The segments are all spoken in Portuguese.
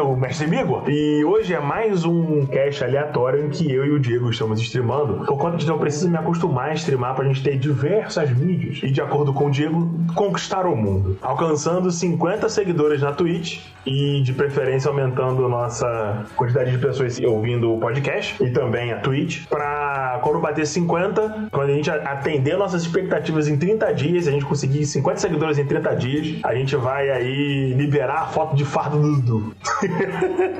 É o Mestre Migo e hoje é mais um cast aleatório em que eu e o Diego estamos streamando. Por conta de eu preciso me acostumar a streamar pra gente ter diversas mídias e, de acordo com o Diego, conquistar o mundo. Alcançando 50 seguidores na Twitch e, de preferência, aumentando nossa quantidade de pessoas ouvindo o podcast e também a Twitch. Pra quando bater 50, quando a gente atender nossas expectativas em 30 dias, a gente conseguir 50 seguidores em 30 dias, a gente vai aí liberar a foto de fardo do Dudu.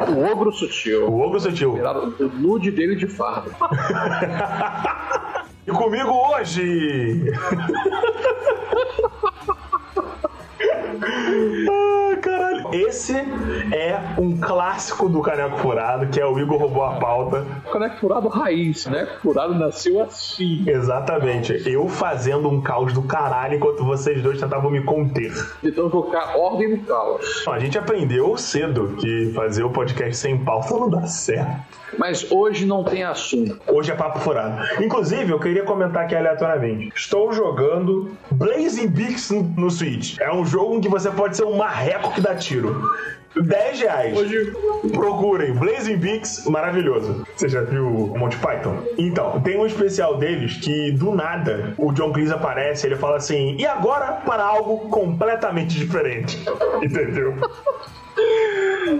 O ogro sutil. O ogro sutil. O nude dele de fardo. E comigo hoje. Esse é um clássico do Caneco Furado, que é o Igor roubou a pauta. Caneco furado raiz, né? Furado nasceu assim. Exatamente. Eu fazendo um caos do caralho enquanto vocês dois tentavam me conter. Então colocar ordem no caos. A gente aprendeu cedo que fazer o podcast sem pauta não dá certo. Mas hoje não tem assunto. Hoje é papo furado. Inclusive, eu queria comentar aqui aleatoriamente. Estou jogando Blazing Beaks no, no Switch. É um jogo em que você pode ser um marreco que dá tiro. 10 reais. Hoje- Procurem Blazing Beaks, maravilhoso. Você já viu o Monty Python? Então, tem um especial deles que do nada o John Cleese aparece e ele fala assim: e agora para algo completamente diferente. Entendeu?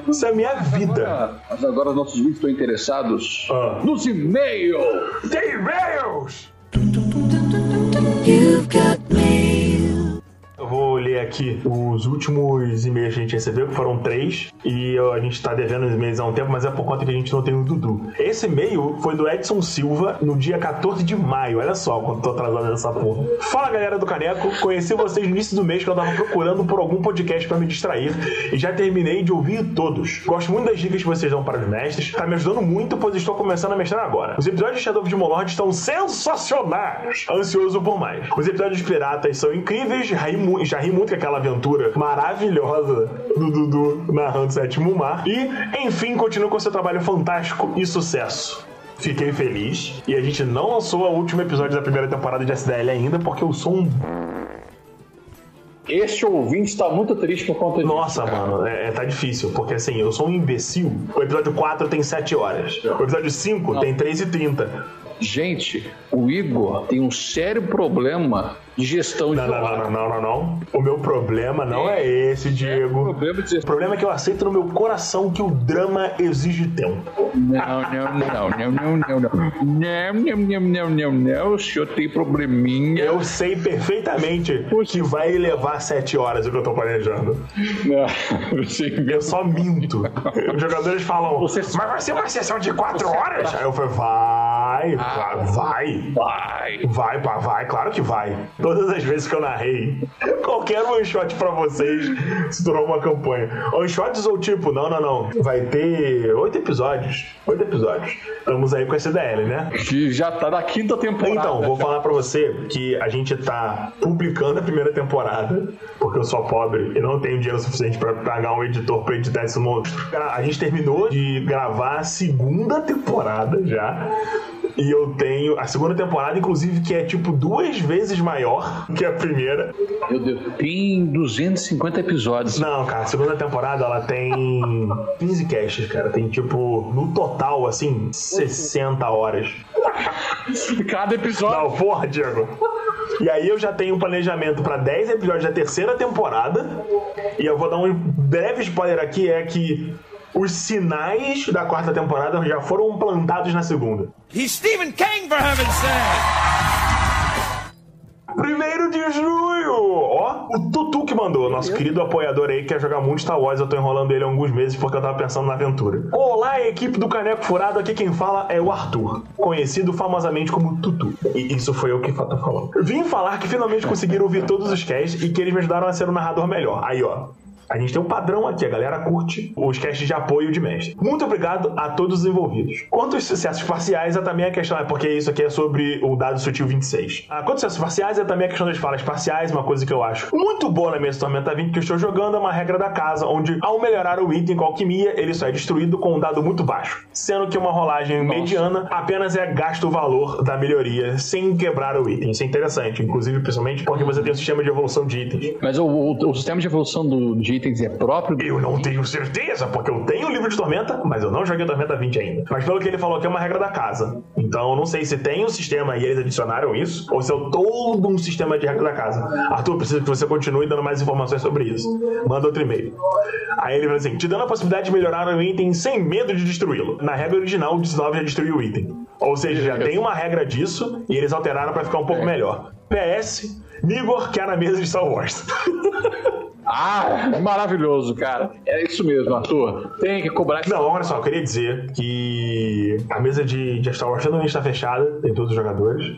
Isso é a minha vida. Ah, Mas agora nossos vídeos estão interessados Ah. nos e-mails. Tem e-mails! You've got mail. Vou ler aqui os últimos e-mails que a gente recebeu, que foram três, e a gente tá devendo os e-mails há um tempo, mas é por conta que a gente não tem o Dudu. Esse e-mail foi do Edson Silva no dia 14 de maio. Olha só quanto tô atrasado nessa porra. Fala galera do Caneco, conheci vocês no início do mês que eu tava procurando por algum podcast pra me distrair e já terminei de ouvir todos. Gosto muito das dicas que vocês dão para os mestres, tá me ajudando muito, pois estou começando a mestrar agora. Os episódios de Shadow of Molord estão sensacionais! Ansioso por mais. Os episódios piratas são incríveis, já já ri muito com aquela aventura maravilhosa do Dudu narrando o Sétimo Mar. E, enfim, continua com seu trabalho fantástico e sucesso. Fiquei feliz. E a gente não lançou o último episódio da primeira temporada de SDL ainda, porque eu sou um. Este ouvinte está muito triste por conta disso. Nossa, cara. mano, é, é- tá difícil, porque assim, eu sou um imbecil. O episódio 4 tem 7 horas. O episódio 5 tem 3 e 30. Gente, o Igor tem um sério problema de gestão de Não, não, não, não, não, não, não. O meu problema não é esse, Diego. Problema de O problema é que eu aceito no meu coração que o drama exige tempo. Não, não, não, não, não, não, não. Não, não, não, não, não, não. O senhor tem probleminha. Eu sei perfeitamente que vai levar 7 horas o que eu tô planejando. Não, eu. Eu só minto. Os jogadores falam, Você- mas vai ser uma sessão de 4 horas? Aí eu falei, vai, vai, vai. Vai. Vai, pá, vai, claro que vai. Todas as vezes que eu narrei, qualquer one shot pra vocês se tornou uma campanha. One shots ou tipo, não, não, não. Vai ter oito episódios. Oito episódios. Estamos aí com esse DL, né? Que já tá na quinta temporada. Então, vou falar pra você que a gente tá publicando a primeira temporada, porque eu sou pobre e não tenho dinheiro suficiente pra pagar um editor pra editar esse monstro. A gente terminou de gravar a segunda temporada já. E eu tenho a segunda temporada, inclusive, que é tipo duas vezes maior que a primeira. Meu Deus, tem 250 episódios. Não, cara, a segunda temporada ela tem 15 casts, cara. Tem tipo, no total, assim, 60 horas. Cada episódio. Não, porra, Diego. E aí eu já tenho um planejamento pra 10 episódios da terceira temporada. E eu vou dar um breve spoiler aqui, é que os sinais da quarta temporada já foram plantados na segunda. He's Stephen King, for heaven's sake! Primeiro de junho! Ó, Ó, o Tutu que mandou, nosso querido apoiador aí que quer jogar muito Star Wars. Eu tô enrolando ele há alguns meses porque eu tava pensando na aventura. Olá, equipe do Caneco Furado. Aqui quem fala é o Arthur, conhecido famosamente como Tutu. E isso foi eu que tô falando. Vim falar que finalmente conseguiram ouvir todos os casts e que eles me ajudaram a ser um narrador melhor. Aí, ó. A gente tem um padrão aqui, a galera curte os casts de apoio de mestre. Muito obrigado a todos os envolvidos. Quanto aos sucessos parciais, é também a questão, é porque isso aqui é sobre o dado sutil 26. Ah, quanto aos sucessos parciais, é também a questão das falas parciais, uma coisa que eu acho muito boa na mesa Tormenta 20 que eu estou jogando é uma regra da casa, onde ao melhorar o item com alquimia, ele só é destruído com um dado muito baixo. Sendo que uma rolagem Nossa. mediana apenas é gasto o valor da melhoria sem quebrar o item. Isso é interessante, inclusive, principalmente porque você tem um sistema de evolução de itens. Mas o, o, o sistema de evolução do, de itens é próprio? Eu não tenho certeza, porque eu tenho o livro de Tormenta, mas eu não joguei Tormenta 20 ainda. Mas pelo que ele falou que é uma regra da casa. Então eu não sei se tem um sistema e eles adicionaram isso, ou se é todo um sistema de regra da casa. Arthur, preciso que você continue dando mais informações sobre isso. Manda outro e-mail. Aí ele falou assim: te dando a possibilidade de melhorar o item sem medo de destruí-lo. Na regra original, o 19 já destruiu o item. Ou seja, já tem uma regra disso e eles alteraram para ficar um pouco é. melhor. PS, Nigor quer na mesa de Star Wars. Ah, maravilhoso, cara. É isso mesmo, Arthur. Tem que cobrar. Não, olha só, eu queria dizer que a mesa de, de Star Wars finalmente está fechada, tem todos os jogadores.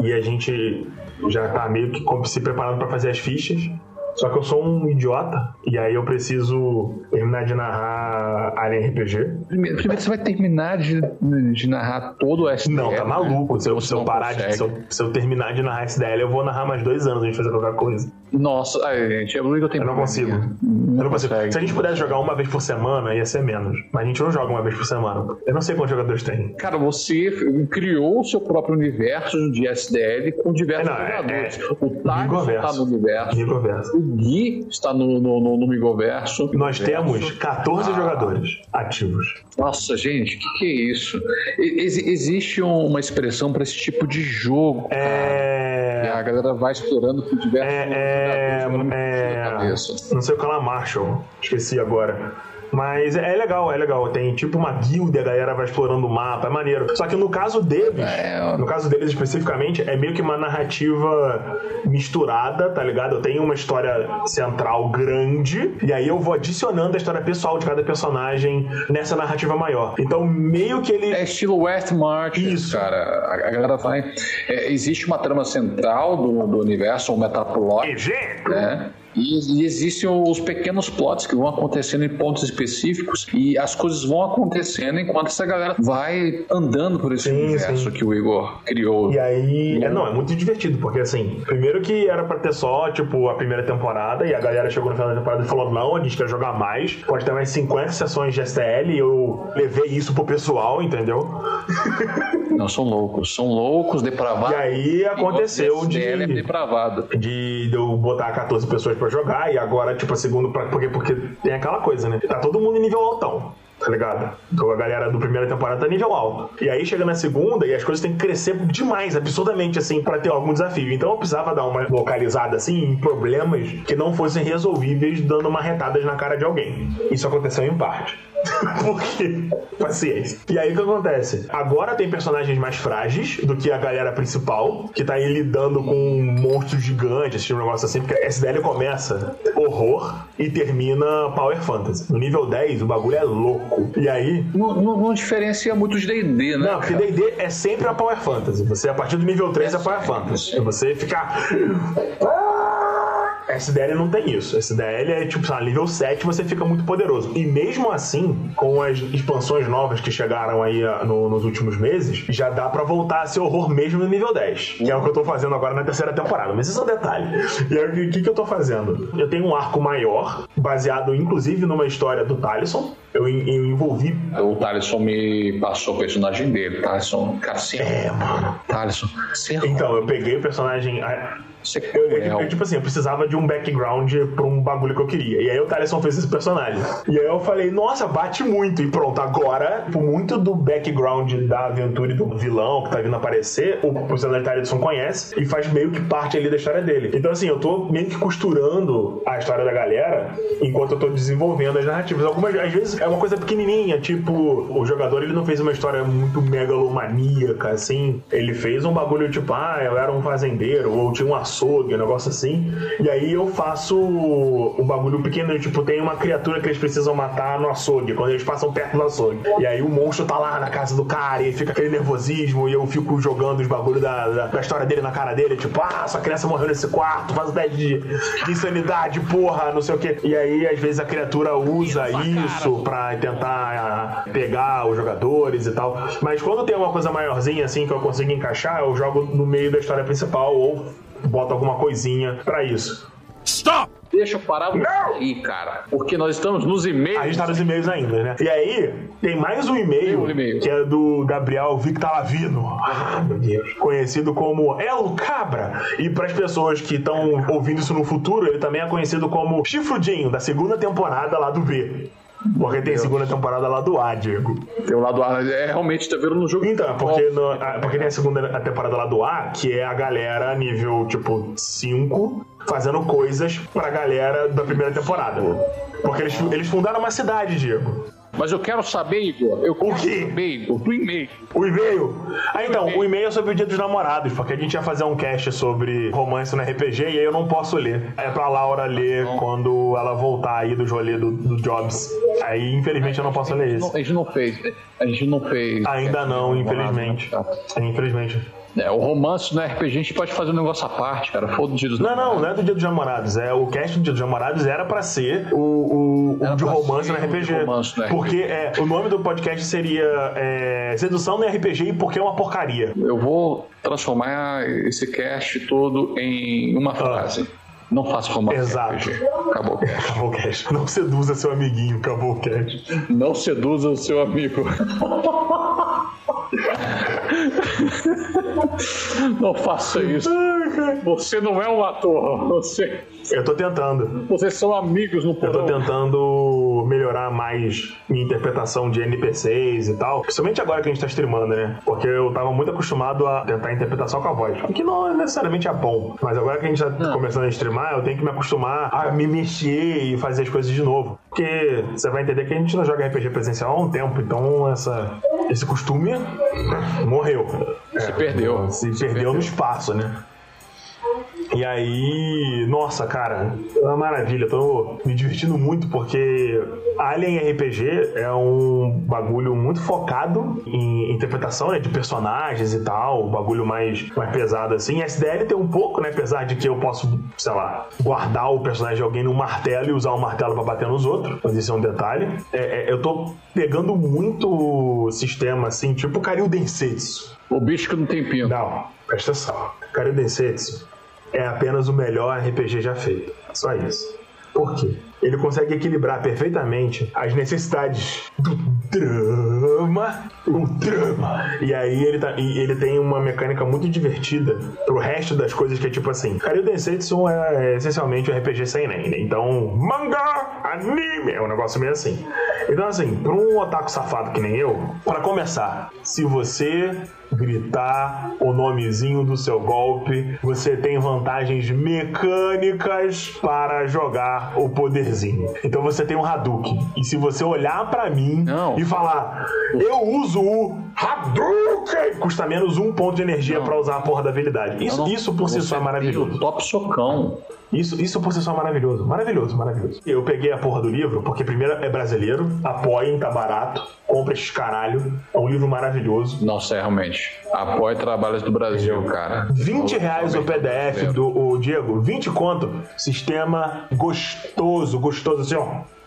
E a gente já tá meio que se preparando para fazer as fichas. Só que eu sou um idiota e aí eu preciso terminar de narrar Alien RPG. Primeiro, primeiro você vai terminar de, de narrar todo o SDL. Não, tá maluco. Né? Se, eu, se eu parar de. Se eu, se eu, terminar de narrar SDL, eu vou narrar mais dois anos antes de fazer qualquer coisa. Nossa, ai, gente, eu, eu, eu não consigo. Não eu não consigo. Se a gente pudesse jogar uma vez por semana, ia ser menos. Mas a gente não joga uma vez por semana. Eu não sei quantos jogadores tem. Cara, você criou o seu próprio universo de SDL com diversos é, não, jogadores. É, é, o Tarso está no universo. O Gui está no, no, no, no Migoverso. Nós temos 14 ah. jogadores ativos. Nossa, gente, o que, que, é isso? Ex existe uma expressão para esse tipo de jogo. É. a galera vai explorando com diversos é, é, é... Não sei o que é Marshall. Esqueci agora. Mas é legal, é legal. Tem tipo uma guilda, a galera vai explorando o mapa, é maneiro. Só que no caso deles, é, no caso deles especificamente, é meio que uma narrativa misturada, tá ligado? Eu tenho uma história central grande, e aí eu vou adicionando a história pessoal de cada personagem nessa narrativa maior. Então, meio que ele. É estilo West March, Isso. cara. A galera vai. É, existe uma trama central do, do universo, um metaplot. Exemplo. Né? E, e, existem os pequenos plots que vão acontecendo em pontos específicos e as coisas vão acontecendo enquanto essa galera vai andando por esse sim, universo sim. que o Igor criou. E aí, é, não, é muito divertido, porque assim, primeiro que era pra ter só, tipo, a primeira temporada e a galera chegou no final da temporada e falou: não, a gente quer jogar mais, pode ter mais 50 sessões de STL e eu levei isso pro pessoal, entendeu? Não, são loucos, são loucos, depravados. E aí aconteceu de, é depravado. de eu botar 14 pessoas pra jogar e agora, tipo, a segunda. Pra, porque, porque tem aquela coisa, né? Tá todo mundo em nível altão tá ligado? Então a galera do primeira temporada tá nível alto. E aí chega na segunda e as coisas têm que crescer demais, absurdamente, assim, para ter algum desafio. Então eu precisava dar uma localizada, assim, em problemas que não fossem resolvíveis dando uma retadas na cara de alguém. Isso aconteceu em parte. Porque, paciência. E aí o que acontece? Agora tem personagens mais frágeis do que a galera principal, que tá aí lidando com monstros gigantes, esse tipo negócio assim, porque a SDL começa horror e termina Power Fantasy. No nível 10, o bagulho é louco. E aí. Não, não, não diferencia muito de DD, né? Não, porque DD é sempre a Power Fantasy. Você, a partir do nível 3, é, é Power Fantasy. É você ficar. SDL não tem isso. SDL é tipo, sabe, nível 7 você fica muito poderoso. E mesmo assim, com as expansões novas que chegaram aí ah, no, nos últimos meses, já dá para voltar a ser horror mesmo no nível 10. Que é o que eu tô fazendo agora na terceira temporada. Mas isso é um detalhe. E aí, o que, que eu tô fazendo? Eu tenho um arco maior, baseado inclusive numa história do Talisson. Eu, eu envolvi. O Talisson me passou o personagem dele. Talisson, cara, É, mano. Talisson. Então, eu peguei o personagem. Eu, eu, eu, tipo assim, eu precisava de um background pra um bagulho que eu queria. E aí o Talisson fez esse personagem. E aí eu falei, nossa, bate muito. E pronto, agora, por muito do background da aventura e do vilão que tá vindo aparecer, o personagem Talisson conhece e faz meio que parte ali da história dele. Então, assim, eu tô meio que costurando a história da galera enquanto eu tô desenvolvendo as narrativas. Algumas, às vezes, é uma coisa pequenininha, tipo, o jogador ele não fez uma história muito megalomaníaca, assim. Ele fez um bagulho tipo, ah, eu era um fazendeiro, ou tinha um açougue, um negócio assim. E aí eu faço um bagulho pequeno, tipo, tem uma criatura que eles precisam matar no açougue, quando eles passam perto do açougue. E aí o monstro tá lá na casa do cara e fica aquele nervosismo e eu fico jogando os bagulhos da, da, da, história dele na cara dele, tipo, ah, essa criança morreu nesse quarto, faz o teste de, de insanidade, porra, não sei o que. E aí, às vezes, a criatura usa isso pra tentar pegar os jogadores e tal. Mas quando tem uma coisa maiorzinha assim que eu consigo encaixar, eu jogo no meio da história principal ou boto alguma coisinha para isso. Stop! Deixa eu parar você aí, cara. Porque nós estamos nos e-mails. A gente tá nos e-mails ainda, né? E aí, tem mais um e-mail, um que é do Gabriel Victalavino. Ah, meu Deus. Conhecido como Elo Cabra. E para as pessoas que estão ouvindo isso no futuro, ele também é conhecido como Chifrudinho, da segunda temporada lá do B. Porque tem segunda temporada lá do A, Diego. Tem o lado A, é realmente tá vendo no jogo. Então, porque, no, porque tem a segunda temporada lá do A, que é a galera nível tipo 5 fazendo coisas pra galera da primeira temporada. Porque eles, eles fundaram uma cidade, Diego. Mas eu quero saber, Igor. Eu quero o quê? saber, Igor, do e-mail. O e-mail? Ah, então, o e-mail é sobre o dia dos namorados, porque a gente ia fazer um cast sobre romance no RPG e aí eu não posso ler. É pra Laura ler não. quando ela voltar aí do rolê do, do Jobs. Aí, infelizmente, eu não posso ler isso. A gente não fez. A gente não fez. Ainda não, infelizmente. Tá. Infelizmente. É, o romance no RPG a gente pode fazer um negócio à parte, cara. Foda o dia dos Não, não, não é do dia dos namorados. É, o cast do dia dos namorados era pra ser o, o, o de romance no RPG. Romance no porque é, o nome do podcast seria é, Sedução no RPG e Porque é uma porcaria. Eu vou transformar esse cast todo em uma ah. frase. Ah. Não faça romance. Exato. Acabou o cast. Acabou o cast. Não seduza seu amiguinho. Acabou o cast. Não seduza o seu amigo. Não faça isso. Você não é um ator. Você. Eu tô tentando. Vocês são amigos no porão. Eu tô tentando melhorar mais minha interpretação de NPCs e tal. Principalmente agora que a gente tá streamando, né? Porque eu tava muito acostumado a tentar interpretar só com a voz. O que não necessariamente é bom. Mas agora que a gente tá não. começando a streamar, eu tenho que me acostumar a me mexer e fazer as coisas de novo. Porque você vai entender que a gente não joga RPG presencial há um tempo. Então essa, esse costume morreu. Se perdeu. Se, se perdeu, perdeu no espaço, né? E aí, nossa, cara, é uma maravilha. Tô me divertindo muito porque Alien RPG é um bagulho muito focado em interpretação né, de personagens e tal, um bagulho mais, mais pesado assim. SDL tem um pouco, né? Apesar de que eu posso, sei lá, guardar o personagem de alguém no martelo e usar o martelo para bater nos outros, mas isso é um detalhe. É, é, eu tô pegando muito sistema assim, tipo Karyu Densetsu. O bicho que não tem pino. Não, presta atenção. Karyu Densetsu é apenas o melhor RPG já feito. Só isso. Por quê? Ele consegue equilibrar perfeitamente as necessidades do drama, o drama. E aí ele, tá, e ele tem uma mecânica muito divertida pro resto das coisas que é tipo assim. Karyu Densetsu é essencialmente um RPG sem nem, né? Então, mangá, anime, é um negócio meio assim. Então assim, pra um otaku safado que nem eu, para começar, se você gritar o nomezinho do seu golpe, você tem vantagens mecânicas para jogar o poderzinho. Então você tem um Hadouken. E se você olhar para mim Não. e falar, eu uso o Hadouken, custa menos um ponto de energia para usar a porra da habilidade. Isso, isso por si só é maravilhoso. Top socão. Isso, isso por si só é maravilhoso. Maravilhoso, maravilhoso. Eu peguei a porra do livro, porque primeiro é brasileiro, apoiem, tá barato, compra esses caralho. É um livro maravilhoso. Nossa, é realmente. Apoie trabalhos do Brasil, cara. 20 reais o PDF do o Diego, 20 conto. Sistema gostoso, gostoso assim, ó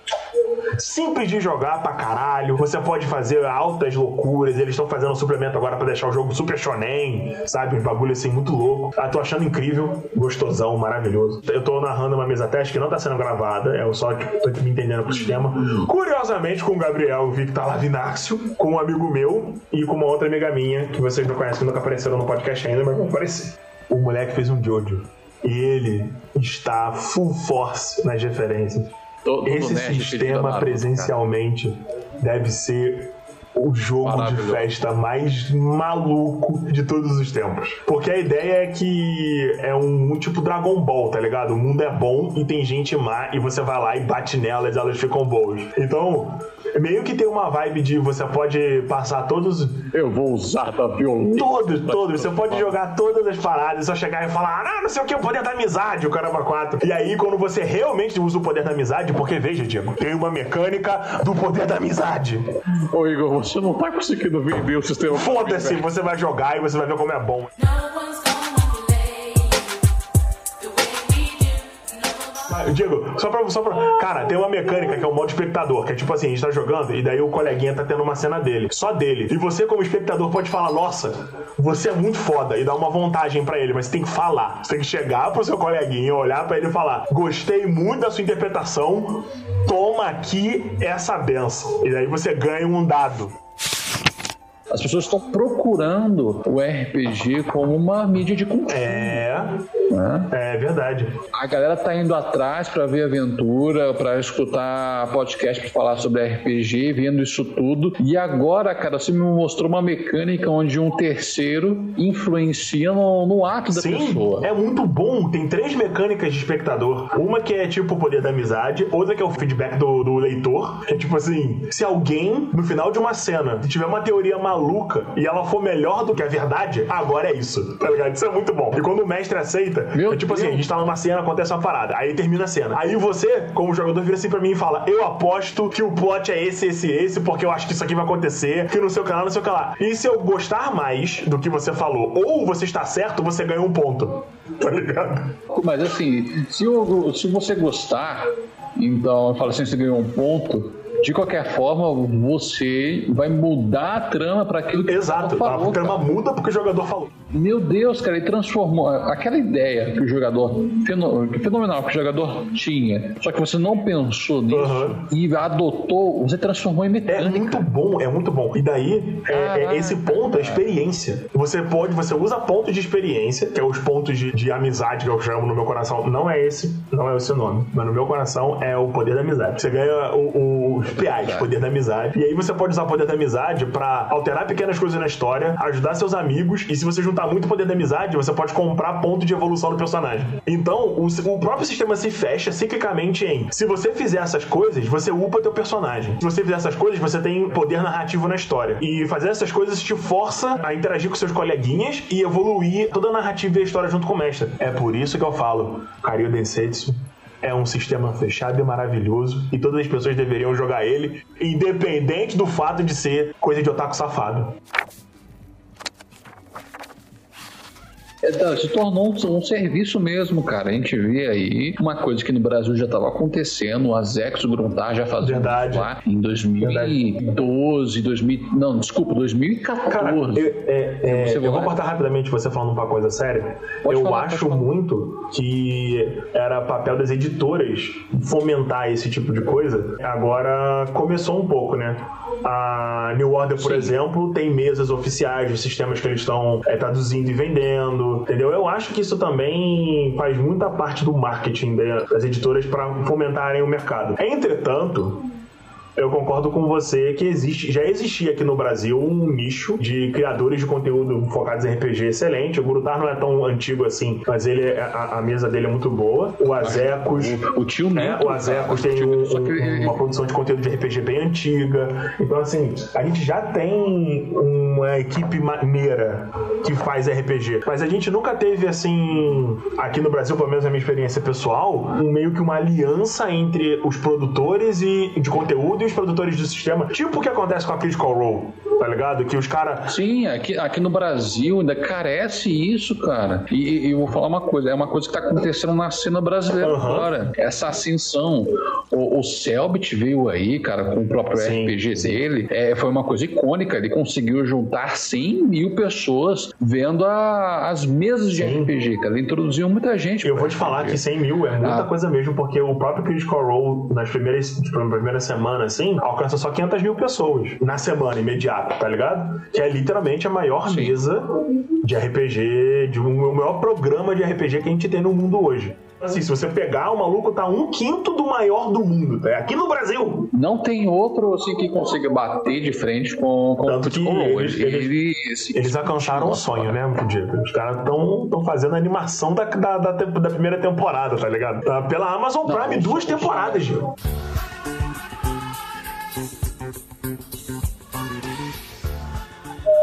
simples de jogar pra caralho. Você pode fazer altas loucuras. Eles estão fazendo um suplemento agora para deixar o jogo super shonen, sabe? Um bagulho assim muito louco. Ah, tô achando incrível, gostosão, maravilhoso. Eu tô narrando uma mesa teste que não tá sendo gravada, é só tô me entendendo com o sistema. Curiosamente, com o Gabriel Victor Lavinácio, com um amigo meu e com uma outra amiga minha, que vocês não conhecem, que nunca apareceram no podcast ainda, mas vão aparecer. O moleque fez um Jojo. Ele está full force nas referências. Todo, Esse sistema presencialmente cara. deve ser o jogo de festa mais maluco de todos os tempos. Porque a ideia é que é um, um, tipo Dragon Ball, tá ligado? O mundo é bom e tem gente má e você vai lá e bate nelas e elas ficam boas. Então, meio que tem uma vibe de você pode passar todos. Eu vou usar da violência. Todos, todos. Você pode jogar todas as paradas, só chegar e falar, ah, não sei o que, o poder da amizade, o caramba 4. E aí, quando você realmente usa o poder da amizade, porque veja, Diego, tem uma mecânica do poder da amizade. Ô, Igor, você não tá conseguindo vender o sistema. Foda-se, você vai jogar e você vai ver como é bom. Diego, só pra, só pra. Cara, tem uma mecânica que é o modo espectador, que é tipo assim, a gente tá jogando e daí o coleguinha tá tendo uma cena dele, só dele. E você, como espectador, pode falar, nossa, você é muito foda, e dar uma vantagem para ele, mas você tem que falar. Você tem que chegar pro seu coleguinha, olhar para ele e falar: gostei muito da sua interpretação, toma aqui essa benção. E daí você ganha um dado. As pessoas estão procurando o RPG como uma mídia de consumo. É. Né? É verdade. A galera tá indo atrás para ver aventura, para escutar podcast para falar sobre RPG, vendo isso tudo. E agora, cara, você me mostrou uma mecânica onde um terceiro influencia no, no ato da Sim, pessoa. É muito bom. Tem três mecânicas de espectador. Uma que é tipo o poder da amizade, outra que é o feedback do, do leitor. Que é tipo assim: se alguém, no final de uma cena, tiver uma teoria maluca maluca e ela for melhor do que a verdade, agora é isso, tá ligado? Isso é muito bom. E quando o mestre aceita, Meu é tipo Deus. assim, a gente tá numa cena, acontece uma parada, aí termina a cena. Aí você, como jogador, vira assim pra mim e fala: Eu aposto que o plot é esse, esse, esse, porque eu acho que isso aqui vai acontecer, que no seu canal, no seu canal. E se eu gostar mais do que você falou, ou você está certo, você ganha um ponto. Tá ligado? Mas assim, se, eu, se você gostar, então eu falo assim, você ganhou um ponto de qualquer forma, você vai mudar a trama para aquilo que Exato, o falou, a trama cara. muda porque o jogador falou. Meu Deus, cara, ele transformou aquela ideia que o jogador fenomenal que o jogador tinha, só que você não pensou nisso uhum. e adotou, você transformou em mecânica. É muito bom, é muito bom. E daí, é, é esse ponto é experiência. Você pode, você usa pontos de experiência, que é os pontos de, de amizade que eu chamo no meu coração. Não é esse, não é esse o nome, mas no meu coração é o poder da amizade. Você ganha o, os PAs, poder da amizade. E aí você pode usar o poder da amizade para alterar pequenas coisas na história, ajudar seus amigos, e se você juntar muito poder da amizade, você pode comprar ponto de evolução do personagem. Então, o, o próprio sistema se fecha ciclicamente em se você fizer essas coisas, você upa teu personagem. Se você fizer essas coisas, você tem poder narrativo na história. E fazer essas coisas te força a interagir com seus coleguinhas e evoluir toda a narrativa e a história junto com o mestre. É por isso que eu falo, Karyo Densetsu é um sistema fechado e maravilhoso e todas as pessoas deveriam jogar ele, independente do fato de ser coisa de otaku safado. É, se tornou um, um, serviço mesmo, cara. A gente vê aí uma coisa que no Brasil já estava acontecendo, o Azex Gruntar já fazia Verdade. lá em 2012, 2000, não, desculpa, 2014. Cara, eu, é, é, eu vou cortar rapidamente você falando uma coisa séria. Pode eu falar, acho muito que era papel das editoras fomentar esse tipo de coisa. Agora começou um pouco, né? A New Order, por Sim. exemplo, tem mesas oficiais de sistemas que eles estão é, traduzindo e vendendo, entendeu? Eu acho que isso também faz muita parte do marketing das editoras para fomentarem o mercado. Entretanto, eu concordo com você que existe, já existia aqui no Brasil um nicho de criadores de conteúdo focados em RPG excelente. O Gurutar não é tão antigo assim, mas ele é, a, a mesa dele é muito boa. O Azecos. O, o tio né? O Azecos tem um, um, uma produção de conteúdo de RPG bem antiga. Então, assim, a gente já tem uma equipe maneira que faz RPG. Mas a gente nunca teve, assim, aqui no Brasil, pelo menos na minha experiência pessoal, um, meio que uma aliança entre os produtores e, de conteúdo os produtores do sistema. Tipo o que acontece com a Critical Role, tá ligado? Que os caras. Sim, aqui, aqui no Brasil ainda carece isso, cara. E, e, eu vou falar uma coisa: é uma coisa que tá acontecendo na cena brasileira uhum. agora. Essa ascensão. O, o Selbit veio aí, cara, com o próprio sim, RPG dele. É, foi uma coisa icônica. Ele conseguiu juntar 100 mil pessoas vendo a, as mesas de sim. RPG, cara. Ele introduziu muita gente. Eu vou te falar que 100 mil é muita ah. coisa mesmo, porque o próprio Critical Role, nas primeiras, nas primeiras semanas, assim, alcança só 500 mil pessoas na semana imediata, tá ligado? Que é literalmente a maior Sim. mesa de RPG, de um, o maior programa de RPG que a gente tem no mundo hoje. Assim, se você pegar, o maluco tá um quinto do maior do mundo, tá? Aqui no Brasil. Não tem outro, assim, que consiga bater de frente com, com Tanto o que eles, eles, eles, eles alcançaram o sonho, né, Diego? Os caras estão fazendo a animação da, da, da, da, primeira temporada, tá ligado? Tá pela Amazon Prime, Não, duas temporadas, Diego.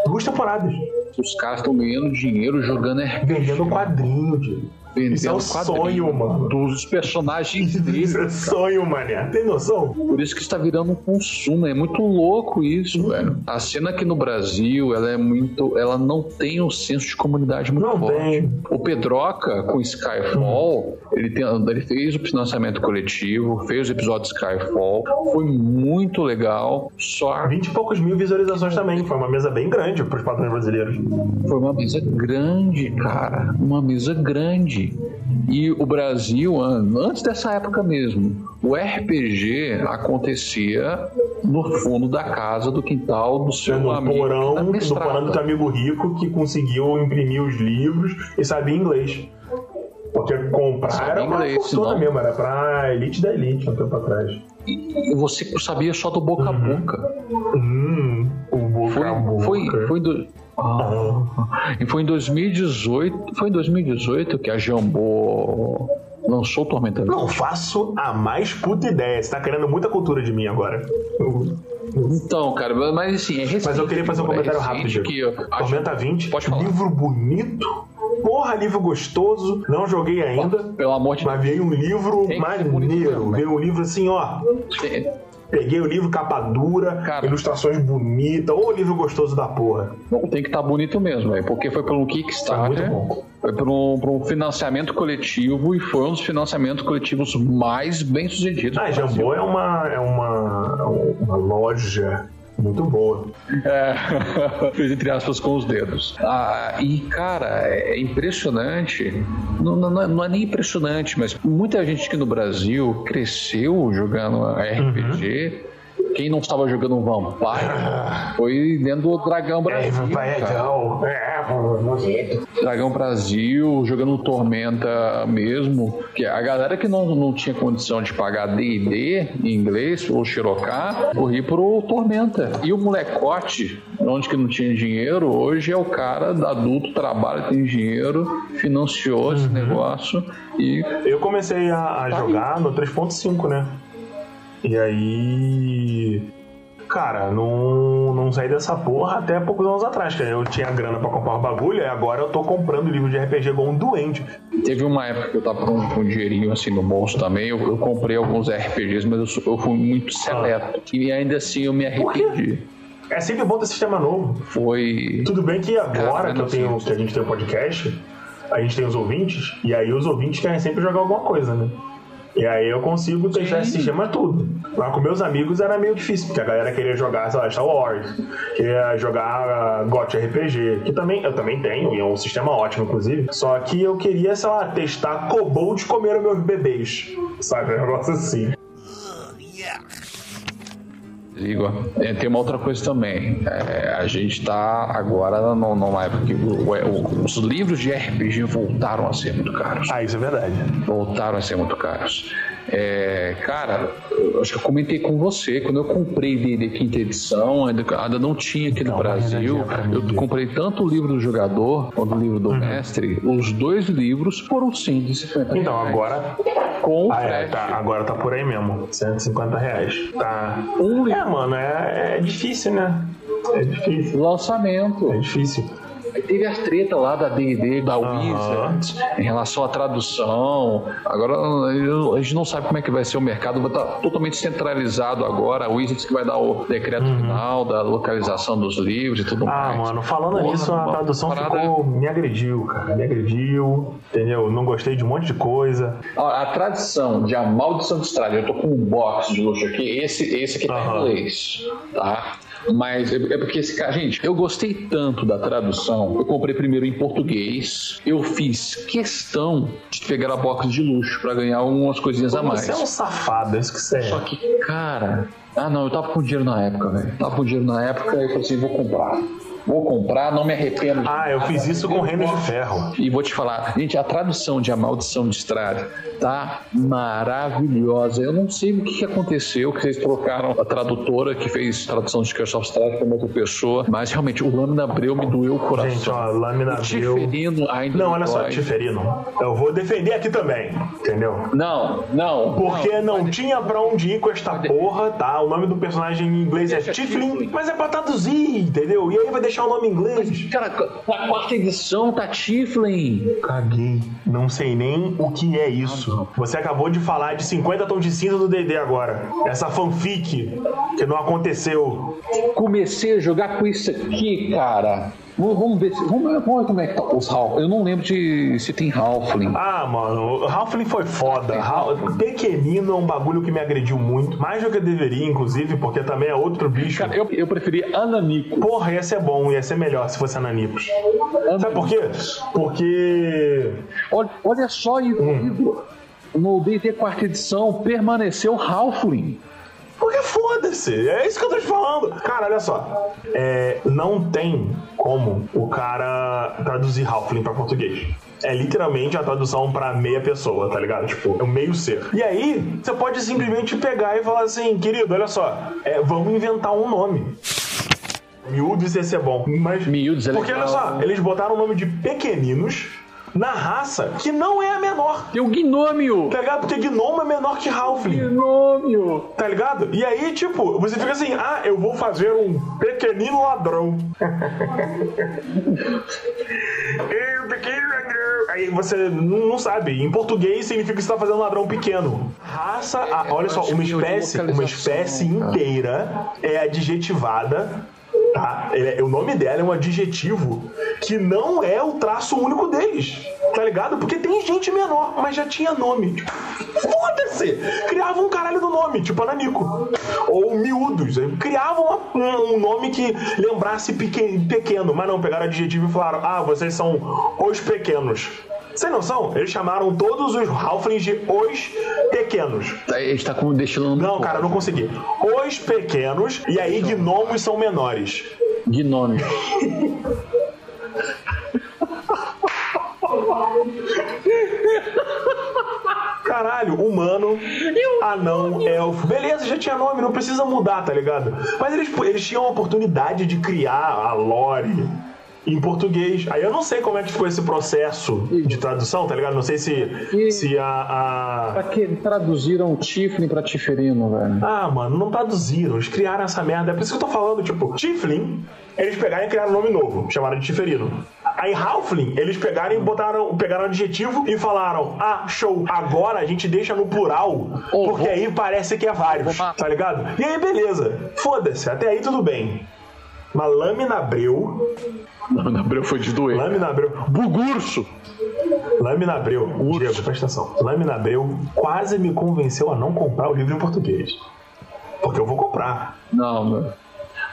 Duas temporadas. Os caras estão ganhando dinheiro jogando RPG. Vendendo quadrinho, Diego. Isso é um sonho, mano. Dos personagens dele. Isso é sonho, mané. Tem noção? Por isso que está virando um consumo. É muito louco isso, velho. A cena aqui no Brasil, ela é muito. Ela não tem um senso de comunidade muito não forte. Tem. O Pedroca, com Skyfall, hum. ele, tem, ele fez o financiamento coletivo, fez o episódio Skyfall. Foi muito legal. Só. 20 e poucos mil visualizações também. Foi uma mesa bem grande para os padrões brasileiros. Foi uma mesa grande, cara. Uma mesa grande. E o Brasil, antes dessa época mesmo, o RPG acontecia no fundo da casa, do quintal do seu no amigo. Porão, no porão do teu amigo rico que conseguiu imprimir os livros e sabia inglês. Porque comprar era uma inglês, fortuna mesmo, era pra elite da elite um tempo atrás. E você sabia só do boca a uhum. boca. Hum, o boca foi, a boca. Foi, foi, do, ah. E foi em 2018, foi em 2018 que a Jambô lançou o Tormenta Não faço a mais puta ideia. Você tá querendo muita cultura de mim agora. Então, cara, mas assim, é recente, Mas eu queria fazer um comentário é rápido. Que Tormenta 20, pode falar. livro bonito. Porra, livro gostoso. Não joguei ainda. Pelo amor de Deus. Mas veio um livro maneiro. Veio um livro assim, ó. Sim Peguei o livro capa dura, Cara, ilustrações bonitas, ou livro gostoso da porra. tem que estar tá bonito mesmo, véio, porque foi por um Kickstarter, foi por um, por um, financiamento coletivo e foi um dos financiamentos coletivos mais bem sucedidos. Ah, Jambô é uma, é uma, uma loja muito boa. É, fez entre aspas com os dedos. Ah, e, cara, é impressionante. Não, não, não, é nem impressionante, mas muita gente aqui no Brasil cresceu jogando RPG. Uhum quem não estava jogando Vampire foi dentro do Dragão Brasil. É, é, Dragão Brasil, jogando Tormenta mesmo. Que a galera que não, não tinha condição de pagar DD em inglês, ou Xiroká, corria pro Tormenta. E o molecote, onde que não tinha dinheiro, hoje é o cara adulto, trabalha, tem dinheiro, financiou uhum. esse negócio. E eu comecei a, a tá jogar aí. no 3.5, né? E aí. Cara, não, não saí dessa porra até poucos anos atrás, que eu tinha grana pra comprar o bagulho, e agora eu tô comprando livro de RPG igual um doente. Teve uma época que eu tava com, com um dinheirinho assim no bolso também, eu, eu comprei alguns RPGs, mas eu, eu fui muito seleto. Ah. E ainda assim eu me arrependi. É sempre bom ter sistema novo. Foi. Tudo bem que agora que, eu tenho, que a gente tem o um podcast, a gente tem os ouvintes, e aí os ouvintes querem sempre jogar alguma coisa, né? E aí eu consigo testar esse sistema tudo. Mas com meus amigos era meio difícil, porque a galera queria jogar, sei lá, Star Wars, queria jogar uh, GOT RPG, que também eu também tenho, e é um sistema ótimo, inclusive. Só que eu queria, sei lá, testar Kobold comer meus bebês. Sabe? Um negócio assim. Igor, é, tem uma outra coisa também. É, a gente está agora numa época que o, o, os livros de RPG voltaram a ser muito caros. Ah, isso é verdade. Voltaram a ser muito caros. É, cara, acho que eu comentei com você, quando eu comprei D&D quinta edição, ainda, ainda não tinha aqui no não, Brasil, eu comprei tanto o livro do jogador quanto o livro do uhum. mestre, os dois livros foram 150 Então, agora... Com ah, é, tá, agora tá por aí mesmo, 150 reais. Tá... Um. É, mano, é, é difícil, né? É difícil. Lançamento. É difícil. Aí teve as treta lá da D&D, da Wizards, em relação à tradução. Agora a gente não sabe como é que vai ser o mercado, vai estar totalmente centralizado agora. A Wizards que vai dar o decreto uhum. final da localização dos livros e tudo ah, mais. Ah, mano, falando Porra, nisso, a tradução parada... ficou... me agrediu, cara. Me agrediu, entendeu? Não gostei de um monte de coisa. A, a tradição de A Maldição de Estrada, eu tô com um box de luxo aqui, esse, esse aqui tá uhum. em inglês, tá? Mas é, é porque esse cara, gente, eu gostei tanto da tradução. Eu comprei primeiro em português. Eu fiz questão de pegar a box de luxo para ganhar umas coisinhas a mais. Você é um safado, é isso que você é. Só que, cara, ah não, eu tava com dinheiro na época, velho. Tava com dinheiro na época e eu falei assim, vou comprar. Vou comprar, não me arrependo. Ah, eu fiz isso com Reinos de Ferro. E vou te falar, gente, a tradução de A Maldição de Estrade tá maravilhosa. Eu não sei o que, que aconteceu, que vocês trocaram a tradutora que fez tradução de Curse of Strahd para outra pessoa, mas realmente o Lâmina Abreu me doeu o coração. Gente, ó, Lâmina Abreu... Tiferino ainda Não, olha só, Tiferino, eu vou defender aqui também, entendeu? Não, não. Porque não, não tinha pra onde ir com esta porra, tá? O nome do personagem em inglês é Tiflin, mas é pra traduzir, entendeu? E aí vai deixar o nome em inglês. Cara, na quarta edição tá Tiflin. Caguei. Não sei nem o que é isso. Você acabou de falar de 50 tons de cinza do D&D agora. Essa fanfic que não aconteceu. Comecei a jogar com isso aqui, cara. Vamos ver, se, vamos, vamos ver como é que tá os Half. Eu não lembro de se tem Halfling. Ah, mano, o Halfling foi foda. Pequenino é um bagulho que me agrediu muito. Mais do que deveria, inclusive, porque também é outro bicho. Cara, eu, eu preferi Ananico. Porra, ia ser bom, ia ser melhor se fosse Ananicos. Sabe por quê? Porque. Olha, olha só. Hum. No D&D quarta edição permaneceu Halfling. Porque foda-se, é isso que eu tô te falando. Cara, olha só. É, não tem como o cara traduzir Halfling pra português. É literalmente a tradução para meia pessoa, tá ligado? Tipo, é um meio ser. E aí, você pode simplesmente pegar e falar assim, querido, olha só, é, vamos inventar um nome. Miúdos ia ser bom. Mas. Miúdos é Porque legal. olha só, eles botaram o nome de pequeninos na raça que não é a menor. Tem o Gnômio. Tá ligado? Porque Gnomo é menor que Halfling. Gnômio. Tá ligado? E aí, tipo, você fica assim, ah, eu vou fazer um pequenino ladrão. eu, pequeno ladrão. Aí você não sabe. Em português significa que você tá fazendo um ladrão pequeno. Raça, ah, olha só, uma espécie, uma espécie inteira é adjetivada Tá? É, o nome dela é um adjetivo que não é o traço único deles. Tá ligado? Porque tem gente menor, mas já tinha nome. Tipo, Foda-se! Criavam um caralho do nome, tipo Ananico. Ou miúdos. Criavam um, um nome que lembrasse pequeno, mas não, pegaram adjetivo e falaram: ah, vocês são os pequenos. Sem noção, eles chamaram todos os Halflings de os pequenos. Ele está como destilando. Não, cara, não consegui. Os pequenos, e aí gnomos são menores. Gnomos. Caralho, humano, anão, elfo. Beleza, já tinha nome, não precisa mudar, tá ligado? Mas eles, eles tinham a oportunidade de criar a lore em português. Aí eu não sei como é que foi esse processo de tradução, tá ligado? Não sei se, E- se a, a- Pra que traduziram Tiflin pra Tiferino, velho? Ah, mano, não traduziram. Eles criaram essa merda. É por isso que eu tô falando, tipo, Tiflin, eles pegaram e criaram um nome novo, chamaram de Tiferino. Aí Halfling, eles pegaram e botaram, pegaram um adjetivo e falaram: Ah, show, agora a gente deixa no plural, Oh, porque aí parece que é vários, Vou- tá ligado? E aí, beleza. Foda-se, até aí tudo bem. Mas Lâmina Abreu, Não, Abreu foi de doer. Lâmina Abreu, Bugurso! Lâmina Abreu, Diego, presta atenção. Lâmina Abreu quase me convenceu a não comprar o livro em português. Porque eu vou comprar. Não, meu.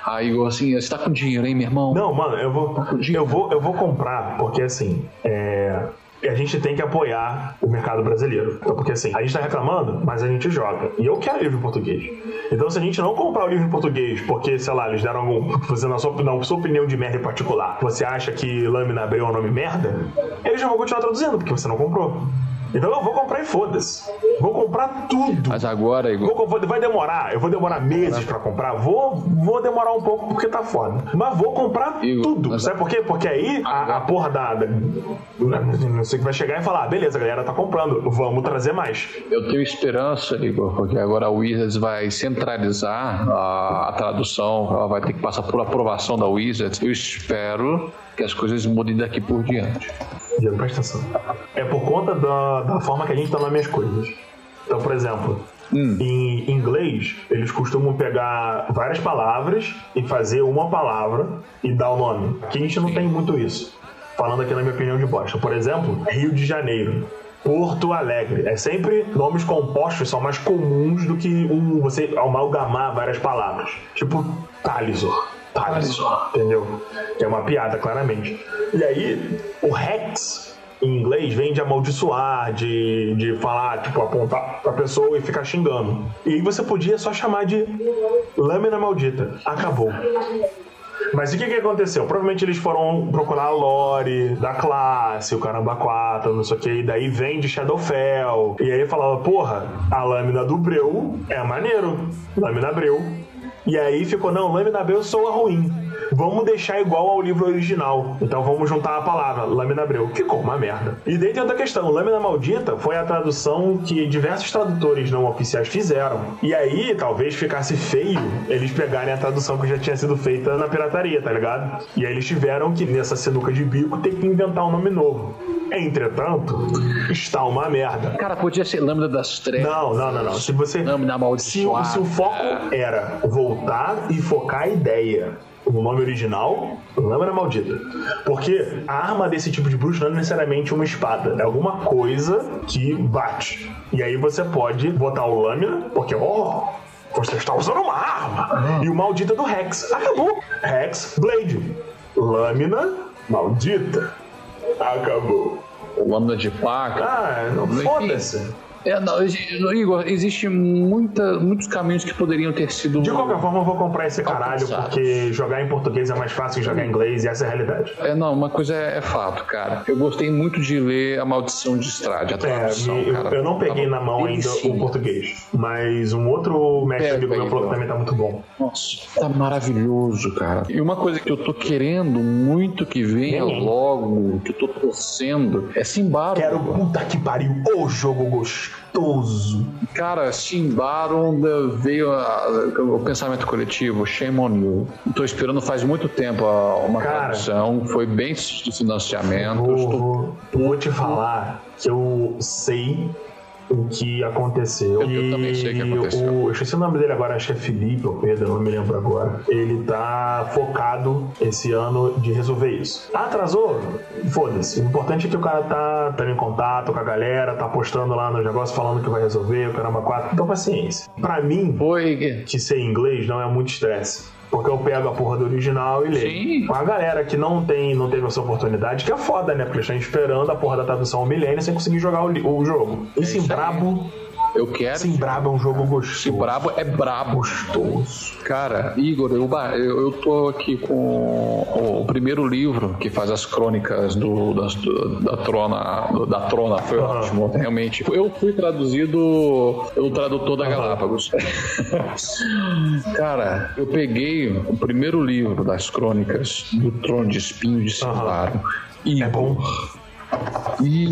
Aí, assim, você tá com dinheiro, hein, meu irmão? Não, mano, eu vou, eu vou, eu vou comprar, porque assim, é, a gente tem que apoiar o mercado brasileiro. Então, porque assim, a gente tá reclamando, mas a gente joga. E eu quero livro em português. Então, se a gente não comprar o livro em português, porque, sei lá, eles deram algum. Você, na sua, na sua opinião de merda em particular, você acha que Lâmina Abreu é um nome merda, eles já vão continuar traduzindo, porque você não comprou. Então eu vou comprar e foda-se. Vou comprar tudo. Mas agora, Igor. Vou- vou- vai demorar, eu vou demorar meses pra comprar. Vou, vou demorar um pouco porque tá foda. Mas vou comprar Igor, tudo. Sabe por quê? Porque aí a, a porra da, da. Não sei que vai chegar e falar: "Ah, beleza, a galera tá comprando, vamos trazer mais. Eu tenho esperança, Igor, porque agora a Wizards vai centralizar a, a tradução, ela vai ter que passar por aprovação da Wizards. Eu espero que as coisas mudem daqui por diante. Diego, presta atenção. É por conta da, da forma que a gente nas minhas coisas. Então, por exemplo, em inglês, eles costumam pegar várias palavras e fazer uma palavra e dar o nome. Aqui a gente não tem muito isso. Falando aqui na minha opinião de bosta. Por exemplo, Rio de Janeiro. Porto Alegre. É sempre nomes compostos são mais comuns do que um você amalgamar várias palavras. Tipo Talisor. Talisor, entendeu? Que é uma piada, claramente. E aí, o Rex em inglês vem de amaldiçoar, de, de falar, tipo, apontar pra pessoa e ficar xingando. E aí você podia só chamar de lâmina maldita. Acabou. Mas o que, que aconteceu? Provavelmente eles foram procurar a lore da classe, o caramba 4, não sei o que, e daí vem de Shadowfell. E aí falava, porra, a lâmina do Breu é maneiro. Lâmina Breu. E aí ficou, não, lâmina Breu soa ruim vamos deixar igual ao livro original. Então vamos juntar a palavra, Lâmina Abreu. Ficou uma merda. E daí tem outra questão, Lâmina Maldita foi a tradução que diversos tradutores não oficiais fizeram. E aí, talvez ficasse feio eles pegarem a tradução que já tinha sido feita na pirataria, tá ligado? E aí eles tiveram que, nessa sinuca de bico, ter que inventar um nome novo. Entretanto, está uma merda. Cara, podia ser Lâmina das Trevas. Não, não, não, não. Se você. Lâmina Amaldiçoada. Se, se o foco era voltar e focar a ideia o nome original, Lâmina Maldita. Porque a arma desse tipo de bruxo não é necessariamente uma espada, é alguma coisa que bate. E aí você pode botar o Lâmina, porque, ó, oh, você está usando uma arma. E o Maldita do Rex. Acabou. Rex Blade. Lâmina Maldita. Acabou. Lâmina de faca. Ah, não foda-se. É, não, Igor, existe muita, muitos caminhos que poderiam ter sido. De qualquer forma, eu vou comprar esse caralho, porque jogar em português é mais fácil que jogar em inglês, e essa é a realidade. É, não, uma coisa é, é fato, cara. Eu gostei muito de ler A Maldição de Estrade, a é, tradução, é, eu, eu, não peguei na mão ainda o português, mas um outro mestre amigo meu falou que também tá muito bom. Nossa, tá maravilhoso, cara. E uma coisa que eu tô querendo muito que venha logo, que eu tô torcendo, é Simbaro. Quero, puta que pariu, o jogo gostoso gostoso. Cara, Simbaron veio a, o pensamento coletivo, shame on you. Tô esperando faz muito tempo uma Cara, tradução, foi bem de financiamento. Vou, estou... vou te falar que eu sei o que aconteceu. Eu, eu também sei o que aconteceu. O, eu esqueci o nome dele agora, acho que é Felipe ou Pedro, não me lembro agora. Ele tá focado esse ano de resolver isso. Atrasou? Foda-se. O importante é que o cara tá, tá em contato com a galera, tá postando lá nos negócios falando que vai resolver, o caramba, quatro. Então, paciência. Pra mim, Oi. que ser inglês não é muito estresse. Porque eu pego a porra do original e leio. Sim. A galera que não tem, não teve essa oportunidade, que é foda, né? Porque estão esperando a porra da tradução ao milênio sem conseguir jogar o, o jogo. Esse em brabo eu quero. Sim, Brabo é um jogo gostoso. Sim, Brabo é brabo. Gostoso. Cara, Igor, eu, eu, eu tô aqui com o, primeiro livro que faz as crônicas do, da, da Trona. Do, da Trona, foi uhum. ótimo, realmente. Eu fui traduzido pelo tradutor da Galápagos. Cara, eu peguei o primeiro livro das crônicas do Trono de Espinho de Silvaro. Uhum. E é bom. E,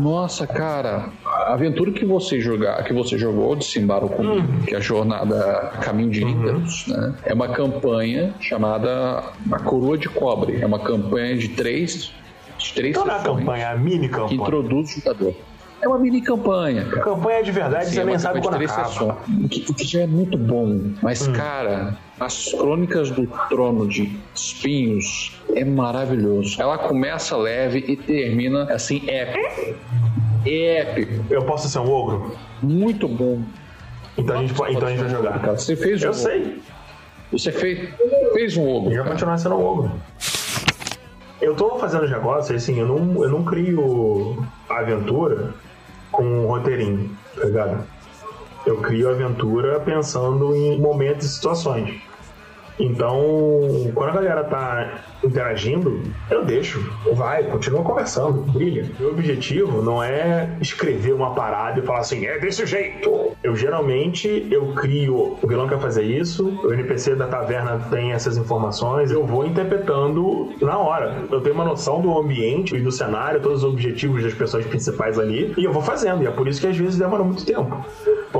nossa, cara, a aventura que você jogar, que você jogou de Simbaro comigo, uhum. que é a jornada Caminho de Ícaros, uhum. né? É uma campanha chamada A Coroa de Cobre. É uma campanha de três, de três então, sessões. Não é campanha, é a mini campanha. Que introduz o jogador. É uma mini campanha. Cara. Campanha de verdade, Sim, você é nem sabe quando acaba. O que, o que já é muito bom. Mas, hum. cara, as Crônicas do Trono de Espinhos é maravilhoso. Ela começa leve e termina assim épico. Épico. Eu posso ser um ogro? Muito bom. Então a gente, então a gente vai jogar. Cara. Você fez Eu sei. Você fez, fez um ogro. Eu vou continuar sendo um ogro. Eu tô fazendo os negócios, assim, eu não, eu não crio aventura com um roteirinho, tá ligado? Eu crio aventura pensando em momentos e situações. Então, quando a galera tá interagindo, eu deixo, vai, continua conversando, brilha. Meu objetivo não é escrever uma parada e falar assim, é desse jeito. Eu geralmente eu crio, o vilão quer fazer isso, o NPC da taverna tem essas informações, eu vou interpretando na hora. Eu tenho uma noção do ambiente e do cenário, todos os objetivos das pessoas principais ali, e eu vou fazendo. E é por isso que às vezes demora muito tempo.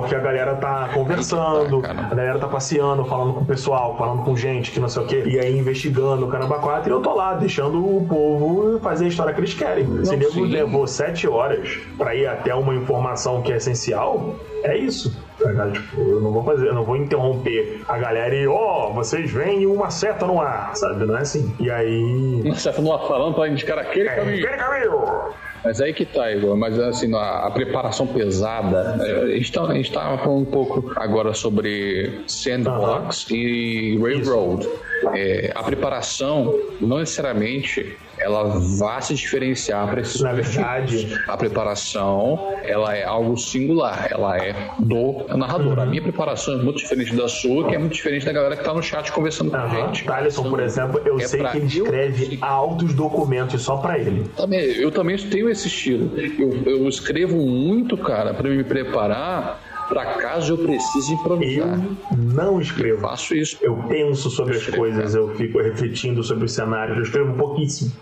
Porque a galera tá conversando, tá, a galera tá passeando, falando com o pessoal, falando com gente que não sei o quê, e aí investigando o caramba 4 e eu tô lá, deixando o povo fazer a história que eles querem. Não, Se nego levou sete horas para ir até uma informação que é essencial, é isso. Tá tipo, eu não vou fazer, eu não vou interromper a galera e, ó, oh, vocês veem uma seta no ar, sabe? Não é assim. E aí. Uma seta no ar falando pra indicar aquele é, caminho. Aquele caminho! Mas aí que tá, Igor. Mas assim, a, a preparação pesada. É, a gente, tá, a gente tava falando um pouco agora sobre Sandbox e Railroad. É, a preparação não necessariamente ela vai se diferenciar para esses Na verdade, a preparação ela é algo singular, ela é do narrador. Uhum. A minha preparação é muito diferente da sua, que é muito diferente da galera que está no chat conversando uhum. com a gente. Thaleson, por exemplo, eu é sei que ele escreve eu... altos documentos só para ele. Também, eu também tenho esse estilo. Eu, eu escrevo muito, cara, para me preparar para caso eu precise improvisar. Eu não escrevo. Eu faço isso. Eu penso sobre eu as coisas, eu fico refletindo sobre os cenários, eu escrevo pouquíssimo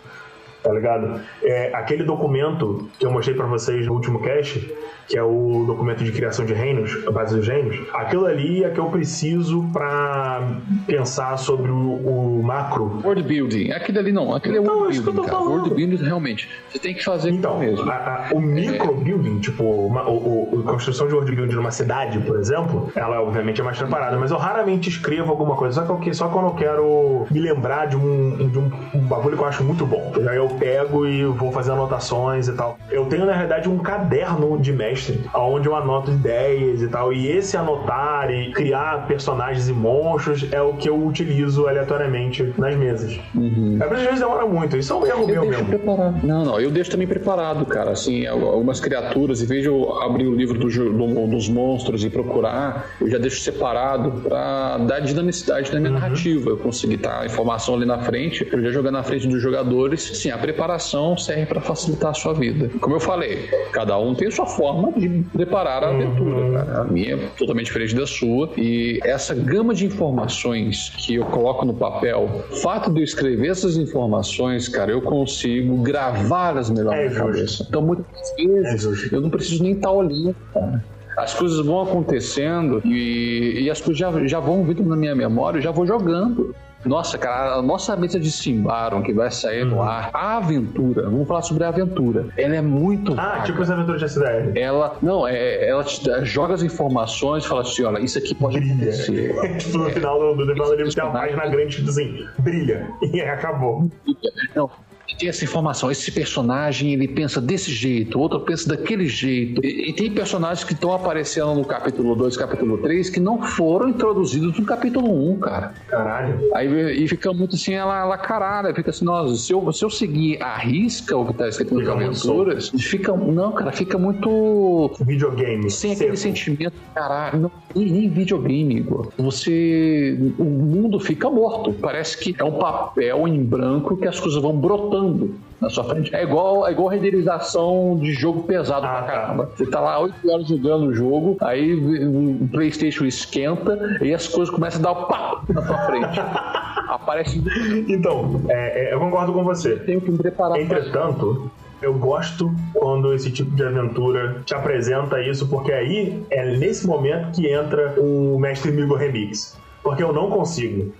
tá ligado? É, aquele documento que eu mostrei para vocês no último cast, que é o documento de criação de reinos, a base dos reinos, aquilo ali é que eu preciso para pensar sobre o, o, macro. World building. Aquele ali não, aquele é então, world building, cara. World building realmente. Você tem que fazer então, mesmo. A, a, o micro building, tipo, uma, o, a construção de world building numa cidade, por exemplo, ela obviamente é mais preparada, mas eu raramente escrevo alguma coisa, só, que, só quando eu quero me lembrar de um, de um, um bagulho que eu acho muito bom. Aí eu pego e vou fazer anotações e tal. Eu tenho, na realidade, um caderno de mestre mestre, onde eu anoto ideias e tal. E esse anotar e criar personagens e monstros é o que eu utilizo aleatoriamente nas mesas. Uhum. Às vezes demora muito, isso é um erro eu meu mesmo. Preparado. Não, não, eu deixo também preparado, cara. Assim, algumas criaturas, em vez de eu abrir o livro do, do, dos monstros e procurar, eu já deixo separado para dar dinamicidade na minha uhum. narrativa. Eu conseguir estar a informação ali na frente, eu já jogar na frente dos jogadores. Sim, a preparação serve para facilitar a sua vida. Como eu falei, cada um tem a sua forma de preparar a aventura. Cara. A minha é totalmente diferente da sua. E essa gama de informações que eu coloco no papel, o fato de eu escrever essas informações, cara, eu consigo gravá-las melhor é na minha cabeça. Então, muitas vezes, é eu não preciso nem estar olhando, cara as coisas vão acontecendo e, e, as coisas já, já vão vindo na minha memória, eu já vou jogando. Nossa, cara, a nossa mesa de Simbaron que vai sair no uhum. ar, a aventura, vamos falar sobre a aventura. Ela é muito. Ah, vaga. tipo as aventuras de SDR. Ela, não, é, ela te joga as informações e fala assim: olha, isso aqui pode brilha. acontecer. tipo, no é, final do, do livro tem uma página grande tipo assim: brilha. E acabou. Não, tem essa informação, esse personagem ele pensa desse jeito, outro pensa daquele jeito. E, e tem personagens que estão aparecendo no capítulo 2, capítulo 3, que não foram introduzidos no capítulo 1, um, cara. Caralho. Aí e fica muito assim, ela, ela caralho, fica assim, nossa, se eu, se eu seguir a risca o que tá escrito nas aventuras, fica. Não, cara, fica muito. Videogame. Sem aquele sentimento, caralho. Não, nem, nem videogame, Igor. Você. O mundo fica morto. Parece que é um papel em branco que as coisas vão brotando na sua frente. É igual, é igual renderização de jogo pesado ah, pra tá. caramba. Você tá lá 8 horas jogando o jogo, aí o PlayStation esquenta e as coisas começam a dar o pá na sua frente. Aparece. Então, é, é, eu concordo com você. Tenho que me preparar. Entretanto, eu gosto quando esse tipo de aventura te apresenta isso, porque aí é nesse momento que entra o Mestre Migo Remix. Porque eu não consigo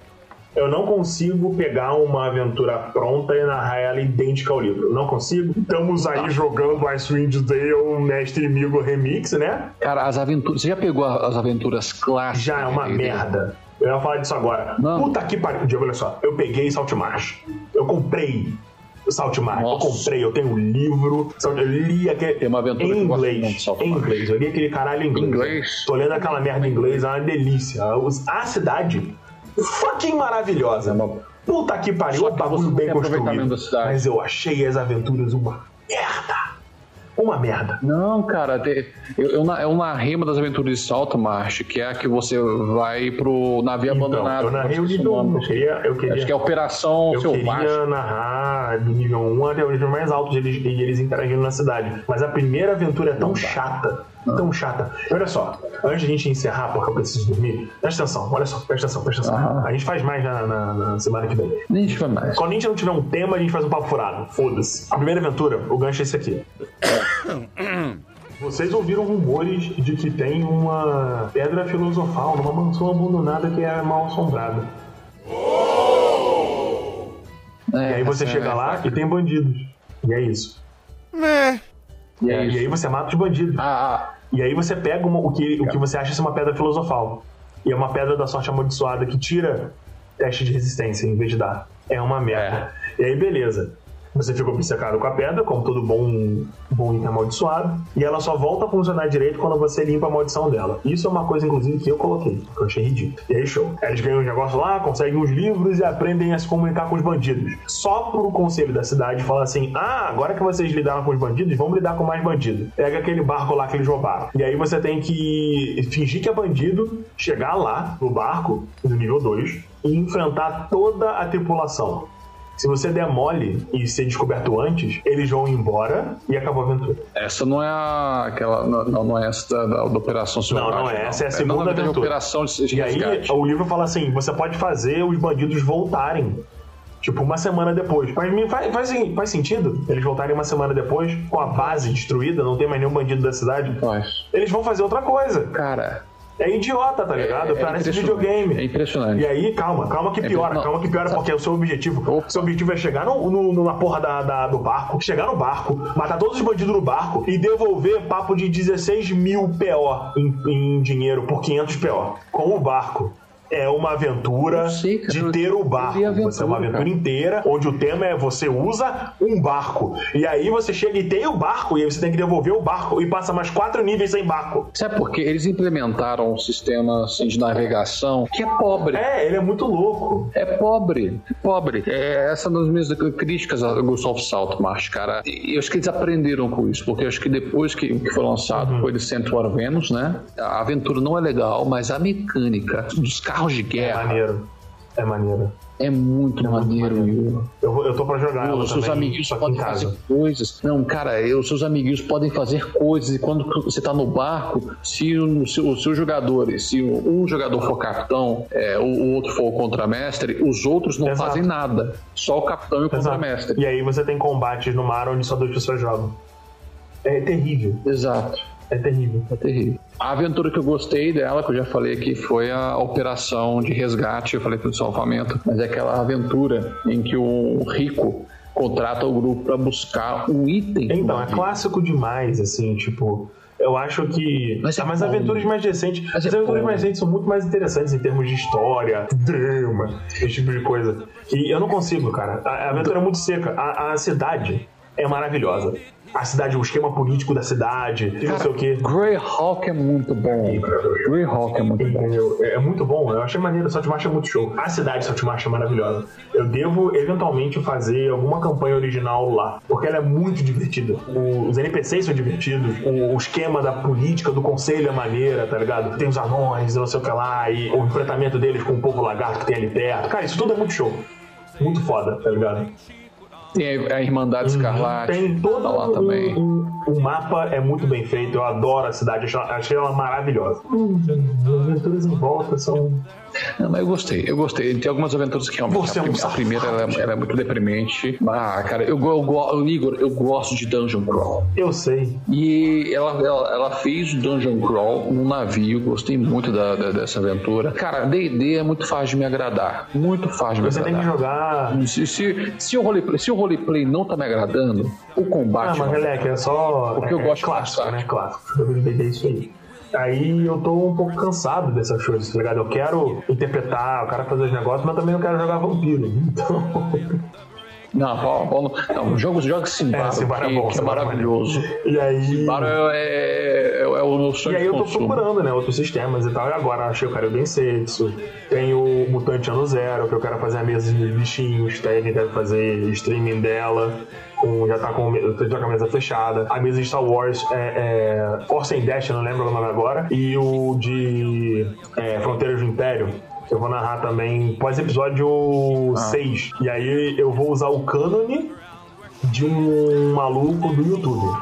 eu não consigo pegar uma aventura pronta e narrar ela idêntica ao livro. Não consigo. Estamos aí ah. jogando Icewind Dale Mestre Amigo Remix, né? Cara, as aventuras. Você já pegou as aventuras clássicas? Já é uma merda. Eu ia falar disso agora. Não. Puta que pariu. Diego, olha só. Eu peguei Saltmarsh. Eu comprei o Saltmarsh. Eu comprei, eu tenho um livro. Eu li aquele. Tem uma aventura em inglês. Em inglês. Eu li aquele caralho em inglês. inglês. Tô lendo aquela merda em inglês, é uma delícia. A cidade fucking maravilhosa. Puta que pariu, o bagulho bem construído. Mas eu achei as aventuras uma merda. Uma merda. Não, cara, eu, eu, eu narrei uma das aventuras de Saltmarsh, que é a que você vai pro navio então, abandonado. Eu narrei o nível 1. Eu queria, eu queria, Acho que é Operação Eu Selvagem. queria narrar do nível 1 até o nível mais alto e eles, eles interagindo na cidade. Mas a primeira aventura é tão chata tão chata. E olha só, antes de a gente encerrar, porque eu preciso dormir, presta atenção, olha só, presta atenção, presta atenção. A gente faz mais na, na, na semana que vem. A gente faz mais. Quando a gente não tiver um tema, a gente faz um papo furado. Foda-se. A primeira aventura, o gancho é esse aqui. Vocês ouviram rumores de que tem uma pedra filosofal numa mansão abandonada que é mal assombrada. É, e aí você chega é lá e tem bandidos. E é isso. É. E, aí, e aí você mata os bandidos. Ah, ah. E aí você pega uma, o, que, o que você acha ser uma pedra filosofal. E é uma pedra da sorte amaldiçoada que tira teste de resistência em vez de dar. É uma merda. É. E aí, beleza. Você fica obcecado com a pedra, como todo bom, bom item amaldiçoado, e ela só volta a funcionar direito quando você limpa a maldição dela. Isso é uma coisa, inclusive, que eu coloquei, que eu achei ridículo. E aí, show. Eles ganham um negócio lá, conseguem uns livros e aprendem a se comunicar com os bandidos. Só pro conselho da cidade falar assim: ah, agora que vocês lidaram com os bandidos, vamos lidar com mais bandidos. Pega aquele barco lá que eles roubaram. E aí você tem que fingir que é bandido, chegar lá no barco, no nível 2, e enfrentar toda a tripulação. Se você demole e ser descoberto antes, eles vão embora e acabou a aventura. Essa não é a, aquela. Não, não é essa da, da, Operação Não, não é. Essa é a segunda não, aventura. Operação de, de e aí, o livro fala assim: você pode fazer os bandidos voltarem Tipo, uma semana depois. Mas faz, faz, faz sentido eles voltarem uma semana depois, com a base destruída, não tem mais nenhum bandido da cidade. Faz. Eles vão fazer outra coisa. Cara, é idiota, tá ligado? É, é Parece videogame. É impressionante. E aí, calma, calma que é piora, é, calma que piora, porque o seu objetivo. O seu objetivo é chegar no, no, na porra da, da, do barco, chegar no barco, matar todos os bandidos no barco e devolver papo de 16 mil PO em, em dinheiro por 500 PO com o barco é uma aventura sei, de ter o barco. Aventura, você é uma aventura cara. inteira, onde o tema é você usa um barco. E aí você chega e tem o barco, e aí você tem que devolver o barco e passa mais quatro níveis sem barco. Sabe por quê? Eles implementaram um sistema assim, de navegação que é pobre. É, ele é muito louco. É pobre. É pobre. É essa é das minhas críticas ao Ghost of Saltmarsh, cara. E eu acho que eles aprenderam com isso, porque eu acho que depois que, foi lançado, uhum. foi de Centaur Venus, né? A aventura não é legal, mas a mecânica dos carros carros de guerra. É maneiro. É maneiro. É muito é maneiro, maneiro. Eu, eu tô pra jogar Os seus amiguinhos podem fazer coisas. Não, cara, os seus amiguinhos podem fazer coisas e quando você tá no barco, se os seus jogadores, se um jogador for capitão, é, o, o, outro for o contramestre, os outros não Exato. fazem nada. Só o capitão e o contramestre. E aí você tem combates no mar onde só duas pessoas jogam. É terrível. Exato. É terrível. É terrível. A aventura que eu gostei dela, que eu já falei aqui, foi a operação de resgate, eu falei do salvamento, mas é aquela aventura em que o rico contrata o grupo para buscar um item. Então, é clássico demais, assim, tipo. Eu acho que. Mas, é ah, mas aventuras mais recentes. As é aventuras mais recentes são muito mais interessantes em termos de história, drama, esse tipo de coisa. E eu não consigo, cara. A, aventura é muito seca. A, a cidade é maravilhosa a cidade, o esquema político da cidade, Cara, não sei o quê. Greyhawk é muito bom. Greyhawk é muito bom. É, é muito bom, eu achei maneiro, Saltmarsh é muito show. A cidade de Saltmarsh é maravilhosa. Eu devo eventualmente fazer alguma campanha original lá, porque ela é muito divertida. os NPCs são divertidos, o, o, esquema da política do conselho é maneira, tá ligado? Tem os anões, não sei o que lá, e o enfrentamento deles com o povo lagarto que tem ali perto. Cara, isso tudo é muito show. Muito foda, tá ligado? Tem a Irmandade uhum. Escarlate. Tem todo tá lá também. Um, o mapa é muito bem feito, eu adoro a cidade, achei ela maravilhosa. As aventuras em volta são não, mas eu gostei, eu gostei. Tem algumas aventuras que realmente. Você a, é um a primeira é muito deprimente. Ah, cara, eu, eu, eu, Igor, eu gosto de Dungeon Crawl. Eu sei. E ela, ela, ela fez Dungeon Crawl num navio, gostei muito da, da dessa aventura. Cara, DD é muito fácil de me agradar. Muito fácil de me Você agradar. Você tem que jogar. Se, se, se, o roleplay, se o roleplay não tá me agradando, o combate. Ah, mas, moleque, é só. Porque é, eu gosto é clássico, né? Clássico. DD é isso aí. Aí eu tô um pouco cansado dessas coisas, tá ligado? Eu quero interpretar, eu quero fazer os negócios, mas também não quero jogar vampiro. Então. Não, Paulo, não, jogos, jogos Simbaro, é, Simbaro é, bom, que é maravilhoso. E aí... Simbaro é, é, é, o meu sonho E aí eu tô consumo. procurando, né, outros sistemas e tal. E agora achei o Cario Densetsu, tem o Mutante Ano Zero, que eu quero fazer a mesa de bichinhos, tá? Ele deve fazer streaming dela. Com, já tá com, já com a mesa fechada. A mesa de Star Wars é, é Force and Dash, não lembro o nome agora. E o de é, Fronteiras do Império, eu vou narrar também pós-episódio ah. 6. E aí eu vou usar o cânone de um maluco do YouTube.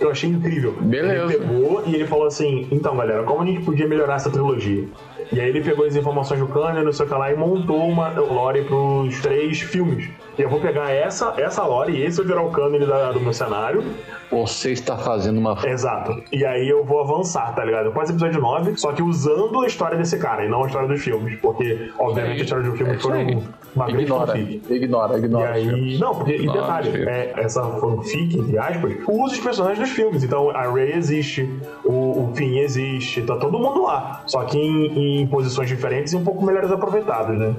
Eu achei incrível. Beleza. Ele pegou e ele falou assim: então, galera, como a gente podia melhorar essa trilogia? E aí ele pegou as informações do cânone, não sei o que lá, e montou uma lore pros três filmes. E eu vou pegar essa, essa lore e esse vai virar o cânone do meu cenário. Você está fazendo uma. Exato. E aí eu vou avançar, tá ligado? Depois episódio 9, só que usando a história desse cara e não a história dos filmes. Porque, obviamente, a história dos filmes é foram uma grande ignora, fanfic. Ignora, ignora. E aí. Não, porque, e detalhe, é, essa fanfic, entre aspas, usa os personagens dos filmes. Então a Ray existe, o, o Finn existe, tá todo mundo lá. Só que em, em posições diferentes e um pouco melhores aproveitados, né?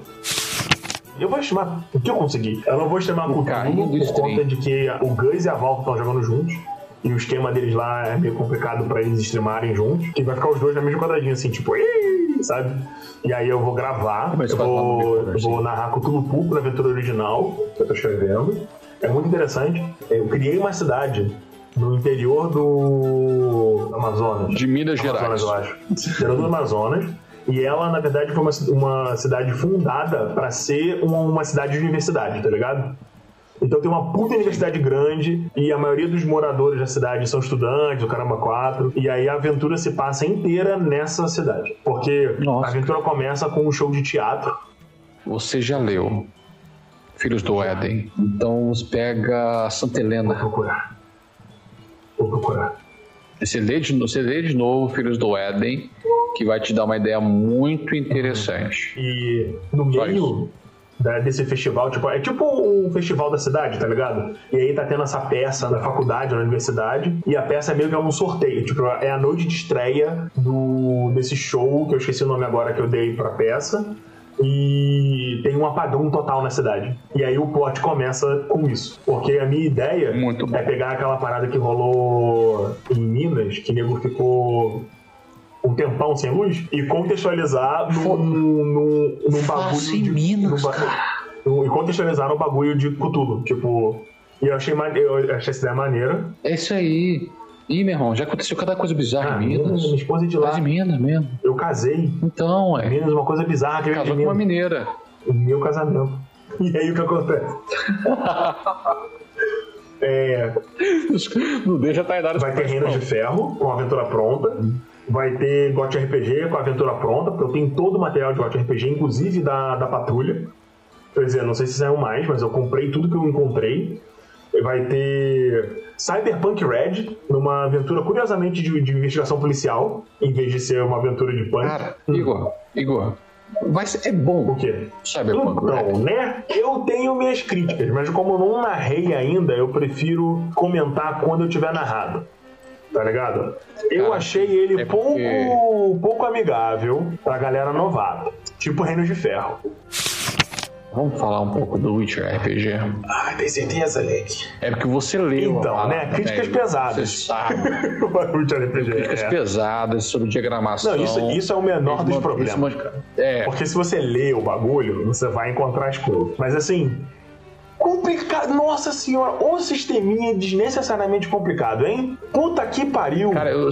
Eu vou streamar o que eu conseguir. Eu não vou com o Cthulhu por conta de que o Gus e a Valve estão jogando juntos. E o esquema deles lá é meio complicado pra eles streamarem juntos. Que vai ficar os dois na mesma quadradinha, assim, tipo, sabe? E aí eu vou gravar, eu vou, eu vou narrar Cthulhu Pulpo na aventura original, que eu tô escrevendo. É muito interessante. Eu criei uma cidade no interior do Amazonas. De Minas Gerais. Amazonas, eu acho. Interior do Amazonas. E ela, na verdade, foi uma, uma cidade fundada para ser uma, uma cidade de universidade, tá ligado? Então tem uma puta universidade grande e a maioria dos moradores da cidade são estudantes, o caramba quatro. E aí a aventura se passa inteira nessa cidade. Porque Nossa. a aventura começa com um show de teatro. Você já leu Filhos do Éden. Então pega Santa Helena. Vou procurar. Vou procurar. Você lê, de, você lê de novo Filhos do Éden, que vai te dar uma ideia muito interessante. E no meio desse festival, tipo, é tipo um festival da cidade, tá ligado? E aí tá tendo essa peça na faculdade, na universidade, e a peça é meio que um sorteio, tipo, é a noite de estreia do, desse show, que eu esqueci o nome agora que eu dei pra peça e tem um apagão total na cidade. E aí o plot começa com isso. Porque a minha ideia é pegar aquela parada que rolou em Minas, que o nego ficou um tempão sem luz, e contextualizar num, num, num bagulho de. Minas, num, e contextualizar no bagulho de Cthulhu. Tipo. E eu achei, eu achei essa ideia maneira. É isso aí. Ih, meu irmão, já aconteceu cada coisa bizarra ah, em Minas. Minha esposa é de lá. É de Minas mesmo. Eu casei. Então, é. Minas, uma coisa bizarra que Casou com uma mineira. O meu casamento. E aí o que acontece? é. Não deixa Tainara Vai ter Reino de Ferro com a aventura pronta. Vai ter GOT RPG com a aventura pronta, porque eu tenho todo o material de GOT RPG, inclusive da, da patrulha. Quer dizer, não sei se saiu mais, mas eu comprei tudo que eu encontrei. Vai ter Cyberpunk Red, numa aventura curiosamente de, de, investigação policial, em vez de ser uma aventura de punk. Cara, Igor, Igor, vai ser, é bom. O quê? Cyberpunk então, Red. né? Eu tenho minhas críticas, mas como eu não narrei ainda, eu prefiro comentar quando eu tiver narrado. Tá ligado? Eu Cara, achei ele é pouco, porque... pouco amigável pra galera novata. Tipo Reino de Ferro. Vamos falar um pouco do Witcher RPG? Ah, tem certeza, Link? É porque você leu. Então, né? Críticas né? pesadas. Você sabe. Witcher RPG. Críticas é. pesadas sobre diagramação. Não, isso, isso é o menor dos problemas. É. Porque se você lê o bagulho, você vai encontrar as coisas. Mas assim, complicado. Nossa senhora, o sisteminha desnecessariamente complicado, hein? Puta que pariu. Cara, eu,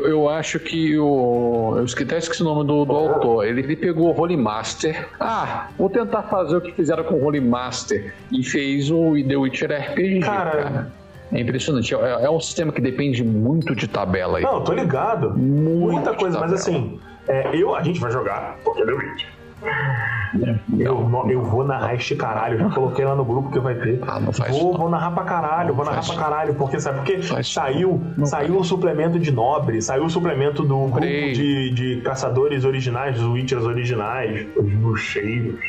eu acho que o. Eu até esqueci o nome do, do autor. Ele, ele pegou o Holy Master. Ah, vou tentar fazer o que fizeram com o Holy Master. E fez o The Witcher RPG. Cara. cara. É impressionante. É, é, um sistema que depende muito de tabela aí. Não, tô ligado. Muito Muita coisa, mas assim, é, eu, a gente vai jogar porque é The Witcher. Eu, eu vou narrar este caralho, já coloquei lá no grupo que vai ter. Ah, não faz vou, não. vou narrar pra caralho, não vou narrar faz. pra caralho, porque sabe porque saiu, saiu o suplemento de nobre, saiu o suplemento do grupo de, de caçadores originais, dos Witchers originais, os bruxeiros.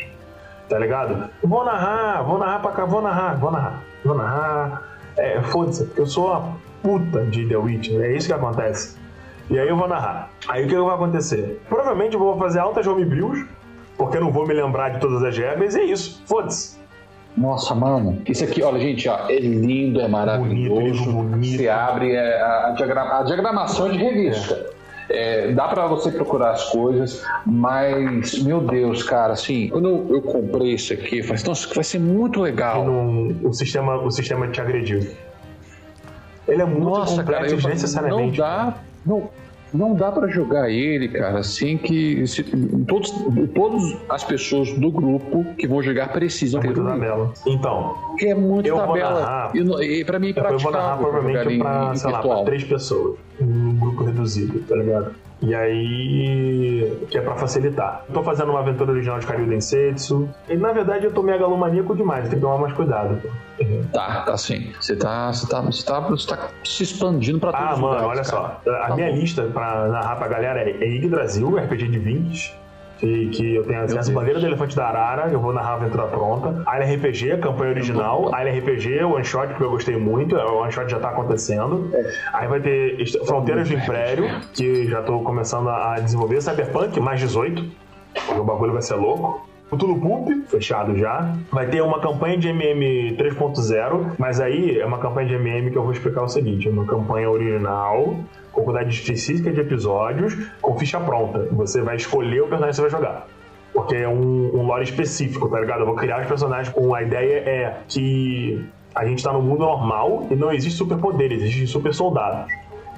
Tá ligado? Vou narrar, vou narrar pra cá, vou narrar, vou narrar, vou narrar. É, foda-se, eu sou a puta de The Witcher, é isso que acontece. E aí eu vou narrar. Aí o que vai acontecer? Provavelmente eu vou fazer altas homebrews porque eu não vou me lembrar de todas as regras, e é isso. Foda-se. Nossa, mano. Isso aqui, olha, gente, ó, é lindo, é maravilhoso. Bonito, bonito. Você abre é, a, diagrama, a diagramação é de revista. É, dá para você procurar as coisas, mas, meu Deus, cara, assim, quando eu, eu comprei isso aqui, eu falei nossa, vai ser muito legal. Não, o, sistema, o sistema te agrediu. Ele é muito nossa, complexo cara, eu. Não dá. Não, não dá para jogar ele, cara, assim que se, todos, todas as pessoas do grupo que vão jogar precisam é ter tabela. Então, que é muito eu tabela. Vou narrar, e, e para mim eu vou narrar provavelmente para, sei lá, pra três pessoas, um grupo reduzido, tá ligado? E aí, que é pra facilitar. Tô fazendo uma aventura original de Karyu Densetsu. E na verdade eu tô megalomaníaco demais, tem que tomar mais cuidado. Tá, tá sim. Você tá, você tá, você tá, você tá se expandindo pra todos Ah, mano, lugares, olha cara. só. A tá minha bom. lista pra narrar pra galera é Yggdrasil, RPG de 20 que, que eu tenho assim, essa bandeira do Elefante da Arara, eu vou narrar a aventura pronta. A LRPG, a campanha original. A LRPG, o One Shot, porque eu gostei muito. O One Shot já tá acontecendo. É. Aí vai ter Fronteiras do Império, que já tô começando a desenvolver. Cyberpunk, mais 18. O bagulho vai ser louco. O Tulo Pulp, fechado já. Vai ter uma campanha de MM 3.0, mas aí é uma campanha de MM que eu vou explicar o seguinte: é uma campanha original, com quantidade específica de episódios, com ficha pronta. Você vai escolher o personagem que você vai jogar. Porque é um, um lore específico, tá ligado? Eu vou criar os personagens com a ideia é que a gente tá no mundo normal e não existe superpoderes, existe super soldados.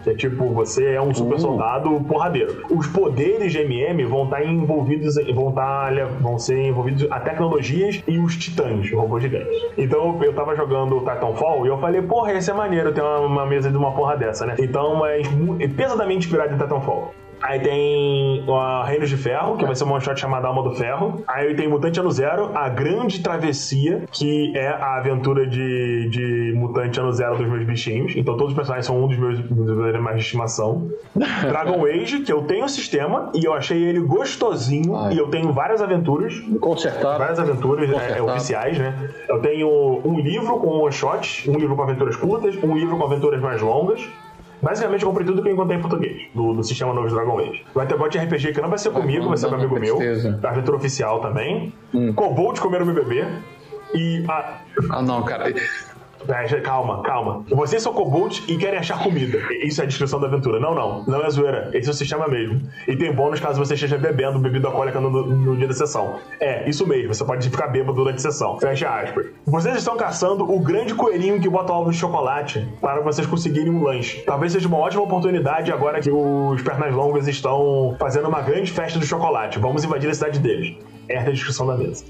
É tipo, você é um super Uhum. soldado porradeiro. Os poderes de MM vão estar envolvidos, vão, tá, vão ser envolvidos a tecnologias e os titãs, robôs gigantes. Então eu tava jogando Titanfall e eu falei, porra, esse é maneiro ter uma, uma mesa de uma porra dessa, né? Então é é pesadamente inspirado em Titanfall. Aí tem a Reinos de Ferro, que vai ser uma one shot chamada Alma do Ferro. Aí tem Mutante Ano Zero, A Grande Travessia, que é a aventura de, de Mutante Ano Zero dos meus bichinhos. Então todos os personagens são um dos meus, meus animais de estimação. Dragon Age, que eu tenho o sistema e eu achei ele gostosinho. Ai. E eu tenho várias aventuras. Consertado. Várias aventuras é, Consertado. oficiais, né? Eu tenho um livro com one shot, um livro com aventuras curtas, um livro com aventuras mais longas. Basicamente, eu comprei tudo que eu encontrei em português, do, do sistema novo de Dragon Age. Vai ter bot RPG que não vai ser comigo, não, vai ser com um amigo meu. Da aventura oficial também. Hum. Comer o meu bebê. E a, Ah, não, cara. Calma, calma. Vocês são kobolds e querem achar comida. Isso é a descrição da aventura. Não, não. Não é zoeira. Esse é o sistema mesmo. E tem bônus caso você esteja bebendo bebida alcoólica no, no dia da sessão. É, isso mesmo. Você pode ficar bêbado durante a sessão. Fecha aspas. Vocês estão caçando o grande coelhinho que bota ovos de chocolate para vocês conseguirem um lanche. Talvez seja uma ótima oportunidade agora que os pernas longas estão fazendo uma grande festa do chocolate. Vamos invadir a cidade deles. É a descrição da mesa.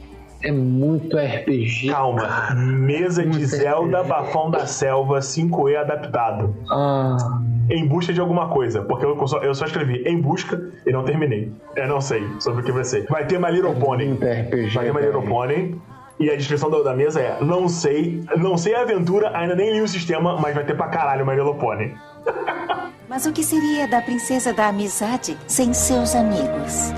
É muito RPG. Calma. Mesa de Muito Zelda RPG. Bafão da Selva 5E adaptado. Ah, Em busca de alguma coisa. Porque eu só, eu só escrevi em busca e não terminei. Eu não sei sobre o que vai ser. Vai ter My Little Pony. muito RPG. Vai ter My Little. Pony. E a descrição da, da mesa é: Não sei, não sei a aventura, ainda nem li o sistema, mas vai ter pra caralho My Little Pony. Mas o que seria da princesa da amizade sem seus amigos?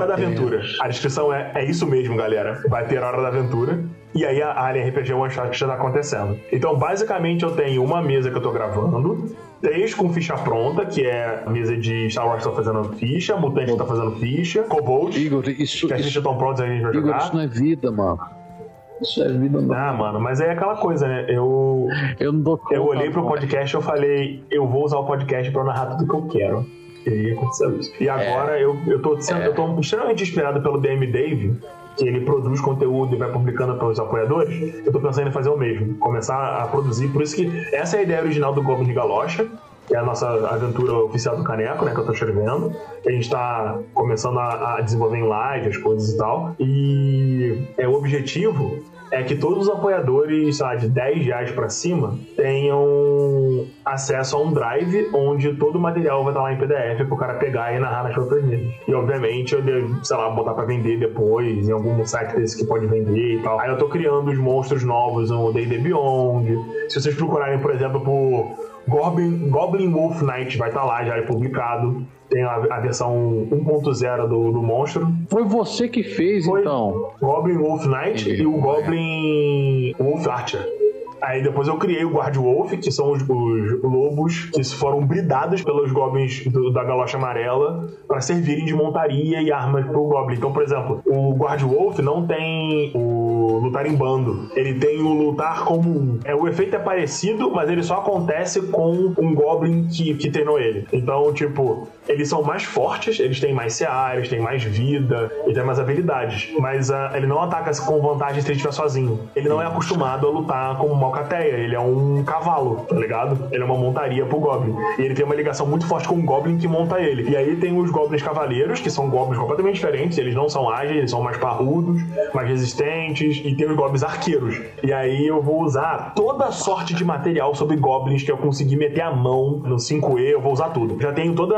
Hora da Aventura. A descrição é, é isso mesmo, galera. Vai ter Hora da Aventura. E aí a Alien RPG One Shot já tá acontecendo. Então, basicamente, eu tenho uma mesa que eu tô gravando, três com ficha pronta, que é a mesa de Star Wars que tá fazendo ficha, Mutante tá fazendo ficha, Cobalt, Igor, isso, que a gente isso, estão prontos, a gente vai Igor, jogar. isso não é vida, mano. Isso é vida, não. Ah, mano, mas é aquela coisa, né? Eu, Eu não dou eu olhei pro podcast e eu falei, eu vou usar o podcast pra narrar tudo que eu quero. E aconteceu isso. E agora eu, eu, tô sendo, É. eu tô extremamente inspirado pelo DM Dave, que ele produz conteúdo e vai publicando para os apoiadores. Eu tô pensando em fazer o mesmo, começar a produzir. Por isso que essa é a ideia original do Goblin de Galocha. Que é a nossa aventura oficial do Caneco, né? Que eu tô escrevendo. A gente tá começando a, a desenvolver em live as coisas e tal. E é, o objetivo é que todos os apoiadores, sei lá, de 10 reais pra cima tenham acesso a um drive onde todo o material vai estar lá em PDF pro cara pegar e narrar nas próprias mesas. E obviamente eu devo, sei lá, botar pra vender depois em algum site desse que pode vender e tal. Aí eu tô criando os monstros novos no D&D Beyond. Se vocês procurarem, por exemplo, por Goblin, Goblin Wolf Knight, vai estar lá já é publicado. Tem a, a versão 1.0 do, do monstro. Foi você que fez, Foi então. Goblin Wolf Knight Entendi. e o Goblin Wolf Archer. Aí depois eu criei o Guard Wolf, que são os, os lobos que foram bridados pelos goblins do- da galocha amarela para servirem de montaria e armas pro goblin. Então, por exemplo, o Guard Wolf não tem o lutar em bando, ele tem o lutar comum. É, o efeito é parecido, mas ele só acontece com um goblin que, que treinou ele. Então, tipo, eles são mais fortes, eles têm mais CA, eles têm mais vida, eles têm mais habilidades. Mas ah, ele não ataca com vantagem se ele estiver sozinho. Ele não é acostumado a lutar como uma alcateia, ele é um cavalo, tá ligado? Ele é uma montaria pro Goblin. E ele tem uma ligação muito forte com o Goblin que monta ele. E aí tem os Goblins Cavaleiros, que são Goblins completamente diferentes, eles não são ágeis, eles são mais parrudos, mais resistentes, e tem os Goblins Arqueiros. E aí eu vou usar toda sorte de material sobre Goblins que eu conseguir meter a mão no 5E, eu vou usar tudo. Já tenho todo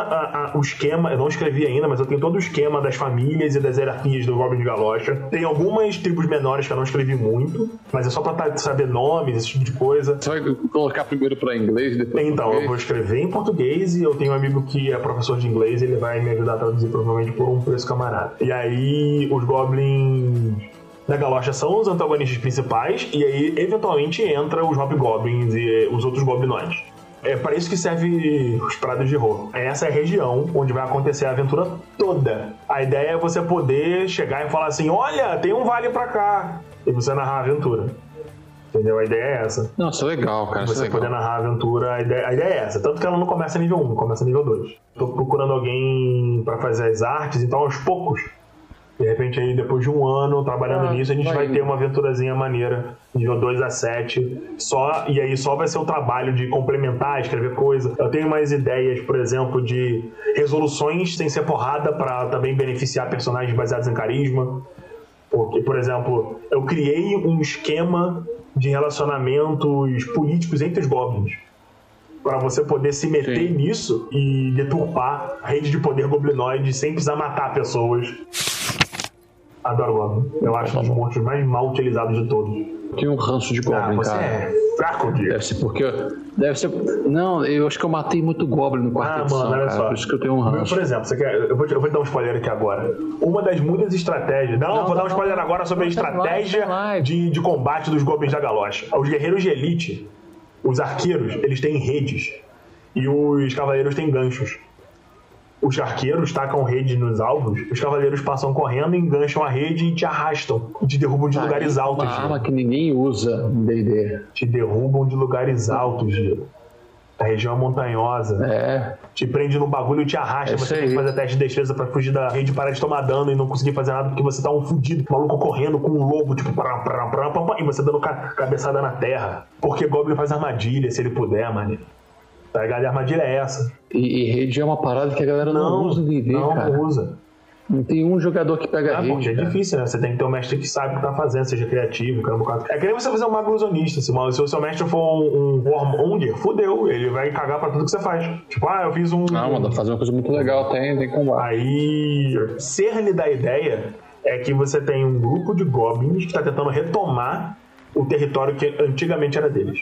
o esquema, eu não escrevi ainda, mas eu tenho todo o esquema das famílias e das hierarquias do Goblin de Galocha. Tem algumas tribos menores que eu não escrevi muito, mas é só pra tá- saber nomes, esse tipo de coisa. Você vai colocar primeiro pra inglês, depois Então, pra eu vou escrever em português e eu tenho um amigo que é professor de inglês e ele vai me ajudar a traduzir provavelmente por um preço camarada. E aí, os goblins da Galocha são os antagonistas principais, e aí eventualmente entra os Hobgoblins e os outros goblinoides. É para isso que serve os Prados de Rô. Essa é a região onde vai acontecer a aventura toda. A ideia é você poder chegar e falar assim: olha, tem um vale pra cá. E você narrar a aventura. Entendeu? A ideia é essa. Nossa, legal, cara. Você é poder legal. narrar a aventura, a ideia, a ideia é essa. Tanto que ela não começa nível 1, começa nível 2. Tô procurando alguém pra fazer as artes, então aos poucos. De repente aí, depois de um ano trabalhando Ah, nisso, a gente vai ter uma aventurazinha maneira, nível 2 a 7. Só, e aí só vai ser o trabalho de complementar, escrever coisa. Eu tenho mais ideias, por exemplo, de resoluções sem ser porrada pra também beneficiar personagens baseados em carisma. Porque, por exemplo, eu criei um esquema de relacionamentos políticos entre os goblins. Pra você poder se meter Sim. nisso e deturpar a rede de poder goblinoide sem precisar matar pessoas. Adoro Goblin. Eu acho um dos monstros mais mal utilizados de todos. Tenho um ranço de Ah, Goblin, você cara. é fraco, Diego. Deve ser porque. eu- Deve ser. Não, eu acho que eu matei muito Goblin no quarto Ah, edição, mano, olha só. Por isso que eu tenho um ranço. Por exemplo, você quer, eu, vou te, eu vou te dar um spoiler aqui agora. Uma das muitas estratégias. Não, Não, vou dar um spoiler não, agora sobre a tá estratégia tá de, de combate dos goblins da galocha. Os guerreiros de elite, os arqueiros, eles têm redes. E os cavaleiros têm ganchos. Os arqueiros tacam rede nos alvos, os cavaleiros passam correndo, engancham a rede e te arrastam. E te derrubam de lugares Uma altos. arma Giro. que ninguém usa em D&D. Te derrubam de lugares altos, Giro. A região é montanhosa É. te prende num bagulho e te arrasta. É você tem que fazer teste de destreza pra fugir da rede, parar de tomar dano e não conseguir fazer nada porque você tá um fudido, maluco correndo com um lobo, tipo, e você dando ca- cabeçada na terra. Porque Goblin faz armadilha, se ele puder, mano. Tá ligado? A armadilha é essa. E, e rede é uma parada que a galera não, usa em D&D, não cara. usa. Não tem um jogador que pega Ah, rede, porque é cara. difícil, né? Você tem que ter um mestre que sabe o que tá fazendo, seja criativo, cara, um bocado. É que nem você fazer um mago ilusionista. Se, o- se o seu mestre for um, um Warmonger, fudeu. Ele vai cagar pra tudo que você faz. Tipo, ah, eu fiz um. Não, manda fazer uma coisa muito legal, tem, tem combate. Aí, cerne da ideia é que você tem um grupo de goblins que está tentando retomar o território que antigamente era deles.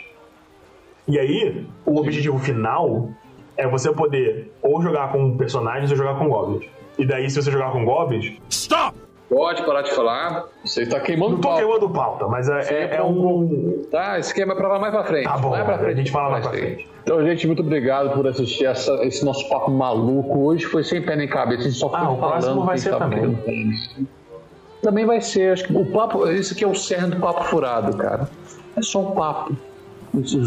E aí, o objetivo final é você poder ou jogar com personagens ou jogar com goblins. E daí, se você jogar com goblins, Stop! Pode parar de falar. Você está queimando não tô pau. queimando pauta, mas é, é- é um. Tá, esse esquema é pra lá mais pra frente. Tá bom, mais pra a frente. gente fala mais pra frente. Então, gente, muito obrigado por assistir essa- esse nosso papo maluco. Hoje foi sem pé nem cabeça, a gente só foi Ah, o próximo vai ser tava também. querendo. Também vai ser, acho que o papo, esse aqui é o cerne do papo furado, cara. É só um papo.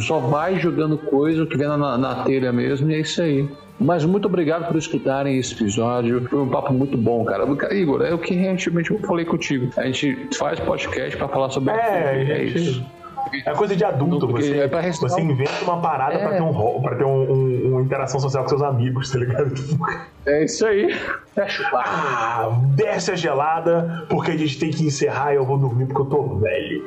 Só vai jogando coisa, que vem na, na telha mesmo, e é isso aí. Mas muito obrigado por escutarem esse episódio. Foi um papo muito bom, cara. Igor, é o que realmente eu falei contigo. A gente faz podcast pra falar sobre É, gente. isso. É coisa de adulto. Você, é pra você inventa uma parada pra É. ter, um, pra ter um- um- uma interação social com seus amigos, tá ligado? É isso aí. Fecha o. Ah, desce a gelada, porque a gente tem que encerrar e eu vou dormir porque eu tô velho.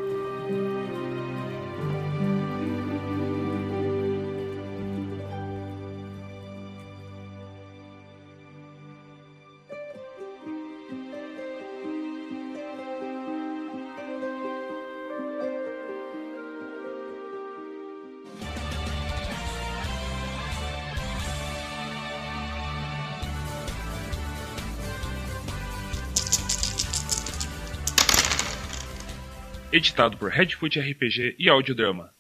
Editado por Redfoot RPG e Audiodrama.